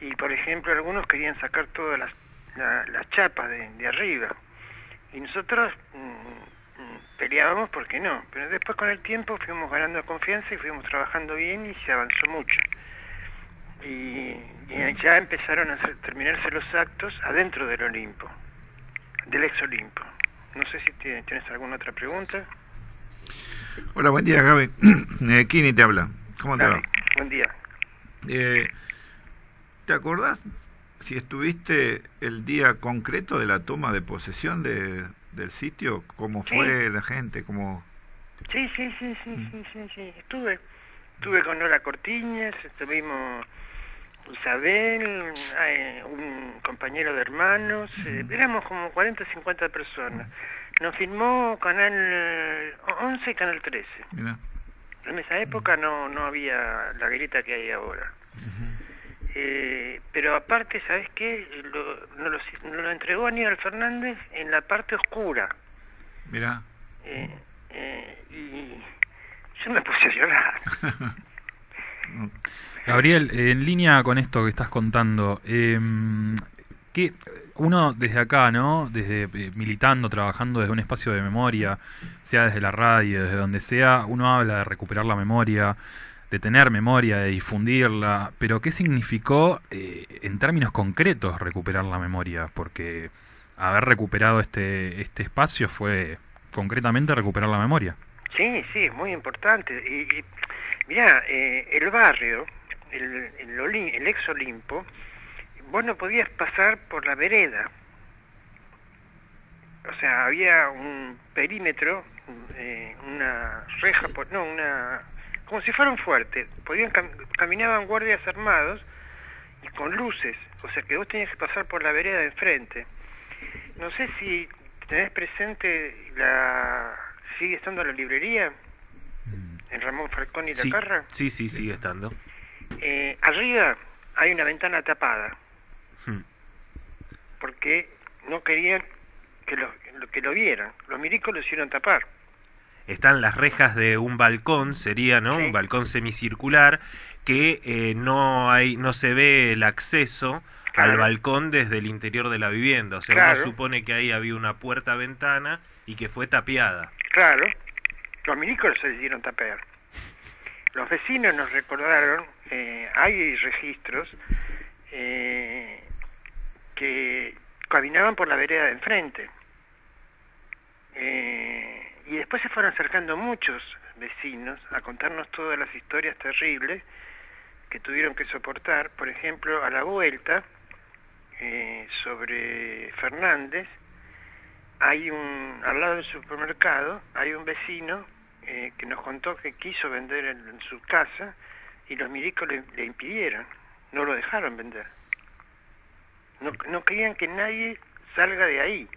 S20: Y por ejemplo algunos querían sacar todas las, la, las chapas de, de, arriba. Y nosotros mmm, peleábamos porque no. Pero después con el tiempo fuimos ganando confianza y fuimos trabajando bien y se avanzó mucho y, y ya empezaron a terminarse los actos adentro del Olimpo, del ex Olimpo. No sé si tienes alguna otra pregunta.
S2: Hola, buen día, Gaby. Eh, Kini te habla. ¿Cómo te
S20: Dale,
S2: va?
S20: Buen día.
S2: Eh, ¿Te acordás si estuviste el día concreto de la toma de posesión de,
S14: del sitio? ¿Cómo fue la gente? ¿Cómo...
S20: Sí, sí, sí, sí, sí, sí, sí. Estuve, estuve con Nora Cortiñas, estuvimos Isabel, eh, un compañero de hermanos, eh, éramos como 40 o 50 personas. Nos filmó Canal 11 y Canal 13.
S14: Mira.
S20: En esa época no, no había la grieta que hay ahora. Eh, pero aparte, ¿sabes qué? Lo, nos, lo, nos lo entregó Aníbal Fernández en la parte oscura.
S14: Mira.
S20: Eh, eh, y yo me puse a llorar.
S5: Gabriel, en línea con esto que estás contando, eh, que uno desde acá, ¿no? Desde eh, militando, trabajando desde un espacio de memoria, sea desde la radio, desde donde sea, uno habla de recuperar la memoria, de tener memoria, de difundirla, pero ¿qué significó eh, en términos concretos recuperar la memoria? Porque haber recuperado este, este espacio fue concretamente recuperar la memoria.
S20: Sí, sí, es muy importante. Y, y mira, eh, el barrio, el, el, el ex Olimpo, vos no podías pasar por la vereda. O sea, había un perímetro, eh, una reja, por- no, una, como si fuera un fuerte. Podían cam- caminaban guardias armados y con luces. O sea, que vos tenías que pasar por la vereda de enfrente. No sé si tenés presente la sigue estando la librería en Ramón Falcón y
S19: Sí,
S20: la Carra.
S19: sí, sí, sigue estando.
S20: Eh, arriba hay una ventana tapada
S19: Hmm.
S20: porque no querían que lo, que lo vieran. Los milicos lo hicieron tapar.
S19: Están las rejas de un balcón, sería, ¿no? Un balcón semicircular que eh, no hay, no se ve el acceso al balcón desde el interior de la vivienda. O sea,
S20: Claro.
S19: uno supone que ahí había una puerta-ventana y que fue tapiada.
S20: Claro, los milicos se hicieron tapar. Los vecinos nos recordaron, eh, hay registros, eh, que caminaban por la vereda de enfrente. Eh, y después se fueron acercando muchos vecinos a contarnos todas las historias terribles que tuvieron que soportar. Por ejemplo, a la vuelta, eh, sobre Fernández, hay un, al lado del supermercado, hay un vecino eh, que nos contó que quiso vender en, en su casa y los milicos le, impidieron, no lo dejaron vender. No, no querían que nadie salga de ahí.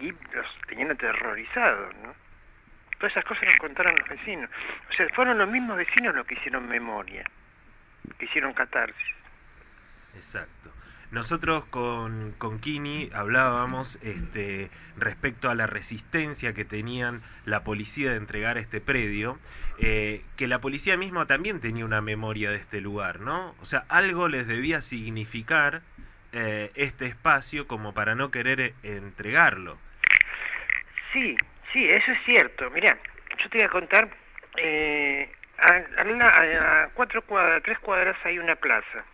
S20: Y los tenían aterrorizados, ¿no? Todas esas cosas nos contaron los vecinos. O sea, fueron los mismos vecinos los que hicieron memoria, que hicieron catarsis.
S19: Exacto. Nosotros con, con Kini hablábamos este, respecto a la resistencia que tenían la policía de entregar este predio, eh, que la policía misma también tenía una memoria de este lugar, ¿no? O sea, algo les debía significar eh, este espacio como para no querer eh, entregarlo.
S20: Sí, sí, eso es cierto. Mira, yo te voy a contar, eh, a, a a cuatro cuadras, tres cuadras hay una plaza.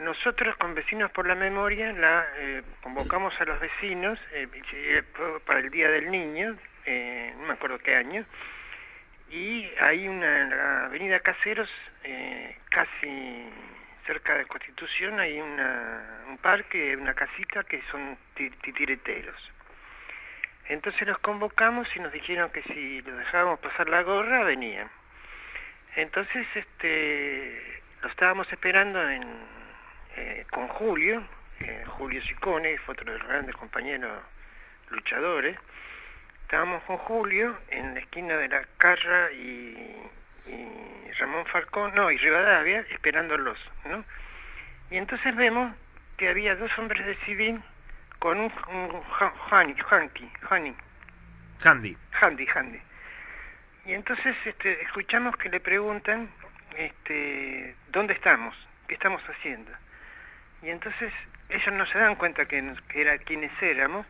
S20: Nosotros con Vecinos por la Memoria la eh, convocamos a los vecinos eh, eh, para el Día del Niño, eh, no me acuerdo qué año, y hay una en la Avenida Caseros, eh, casi cerca de Constitución, hay una, un parque, una casita que son ti- titireteros. Entonces los convocamos y nos dijeron que si los dejábamos pasar la gorra, venían. Entonces, este, lo estábamos esperando en, eh, con Julio, eh, Julio Sicone, fue otro de los grandes compañeros luchadores. Estábamos con Julio en la esquina de la Carra y, y Ramón Falcón, no, y Rivadavia, esperándolos, ¿no? Y entonces vemos que había dos hombres de civil con un, un Hanky, Hani,
S19: Handy.
S20: Handy, Handy. Y entonces este, escuchamos que le preguntan este, dónde estamos, qué estamos haciendo. Y entonces ellos no se dan cuenta que, que era quiénes éramos,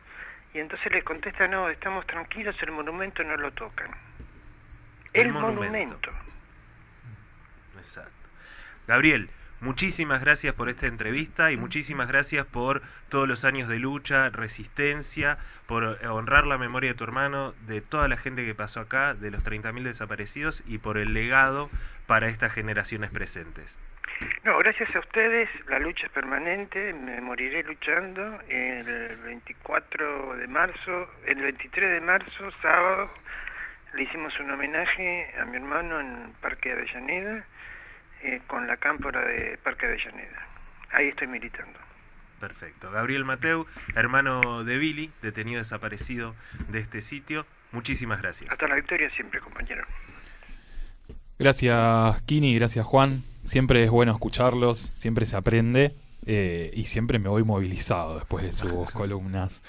S20: y entonces le contestan, no, estamos tranquilos, el monumento no lo tocan. El,
S19: El
S20: monumento.
S19: monumento. Exacto. Gabriel, muchísimas gracias por esta entrevista y muchísimas gracias por todos los años de lucha, resistencia, por honrar la memoria de tu hermano, de toda la gente que pasó acá, de los 30.000 desaparecidos y por el legado para estas generaciones presentes.
S20: No, gracias a ustedes, la lucha es permanente, me moriré luchando. El 24 de marzo, el 23 de marzo, sábado, le hicimos un homenaje a mi hermano en Parque Avellaneda, eh, con la cámpora de Parque Avellaneda. Ahí estoy militando.
S2: Perfecto. Gabriel Mateu, hermano de Billy, detenido desaparecido de este sitio. Muchísimas gracias.
S20: Hasta la victoria siempre, compañero.
S5: Gracias Kini, gracias Juan. Siempre es bueno escucharlos, siempre se aprende eh, y siempre me voy movilizado después de sus columnas.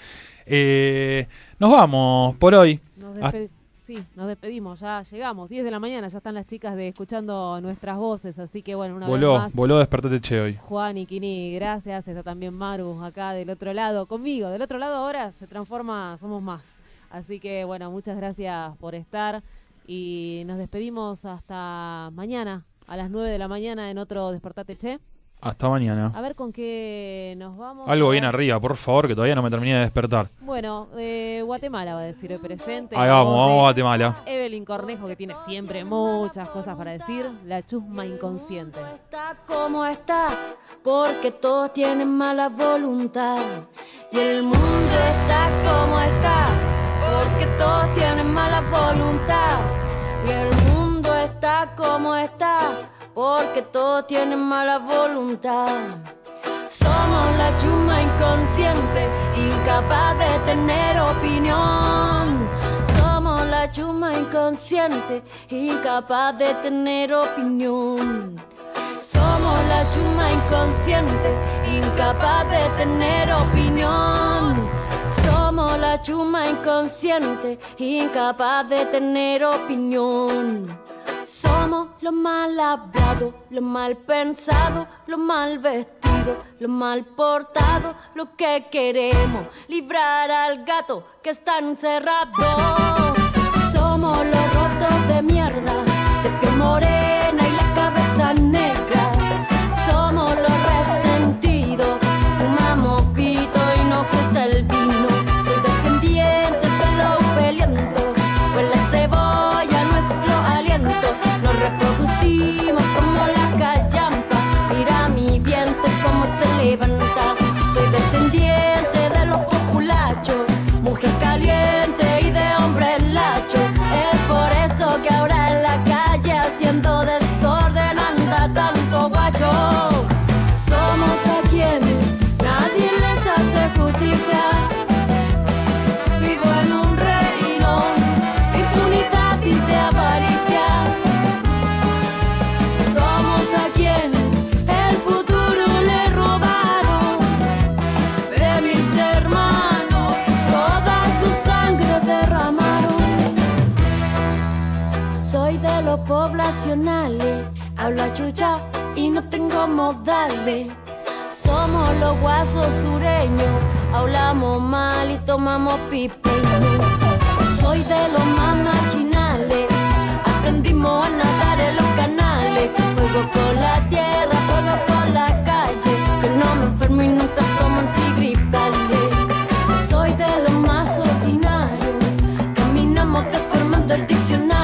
S5: Eh, nos vamos por hoy.
S2: Nos despe- sí, nos despedimos, ya llegamos, 10 de la mañana, ya están las chicas de escuchando nuestras voces, así que bueno, una vez
S5: voló,
S2: más.
S5: voló Despertate Che hoy.
S2: Juan y Kini, gracias. Está también Maru acá del otro lado, conmigo. Del otro lado ahora se transforma, somos más. Así que bueno, muchas gracias por estar y nos despedimos hasta mañana a las 9 de la mañana en otro Despertate Che.
S5: Hasta mañana.
S2: A ver con qué nos vamos.
S5: Algo bien arriba, por favor, que todavía no me terminé de despertar.
S2: Bueno, eh, Guatemala va a decir el presente.
S5: Ahí vamos, vamos a Guatemala.
S2: Evelyn Cornejo, que tiene siempre muchas cosas para decir. La chusma inconsciente.
S21: está como está, porque todos tienen mala voluntad. Y el mundo está como está, porque todos tienen mala voluntad. Y el mundo está como está, porque todos tienen mala voluntad. Somos la chuma inconsciente, incapaz de tener opinión. Somos la chuma inconsciente, incapaz de tener opinión. Somos la chuma inconsciente, incapaz de tener opinión. Somos la chuma inconsciente, incapaz de tener opinión. Somos lo mal hablado, lo mal pensado, lo mal vestido, lo mal portado, lo que queremos, librar al gato que está encerrado. Somos los rotos de mierda, de piel morena Somos los guasos sureños, hablamos mal y tomamos pipeño. Soy de los más marginales, aprendimos a nadar en los canales. Juego con la tierra, juego con la calle, que no me enfermo y nunca tomo antigripales. Soy de los más ordinarios, caminamos transformando el diccionario.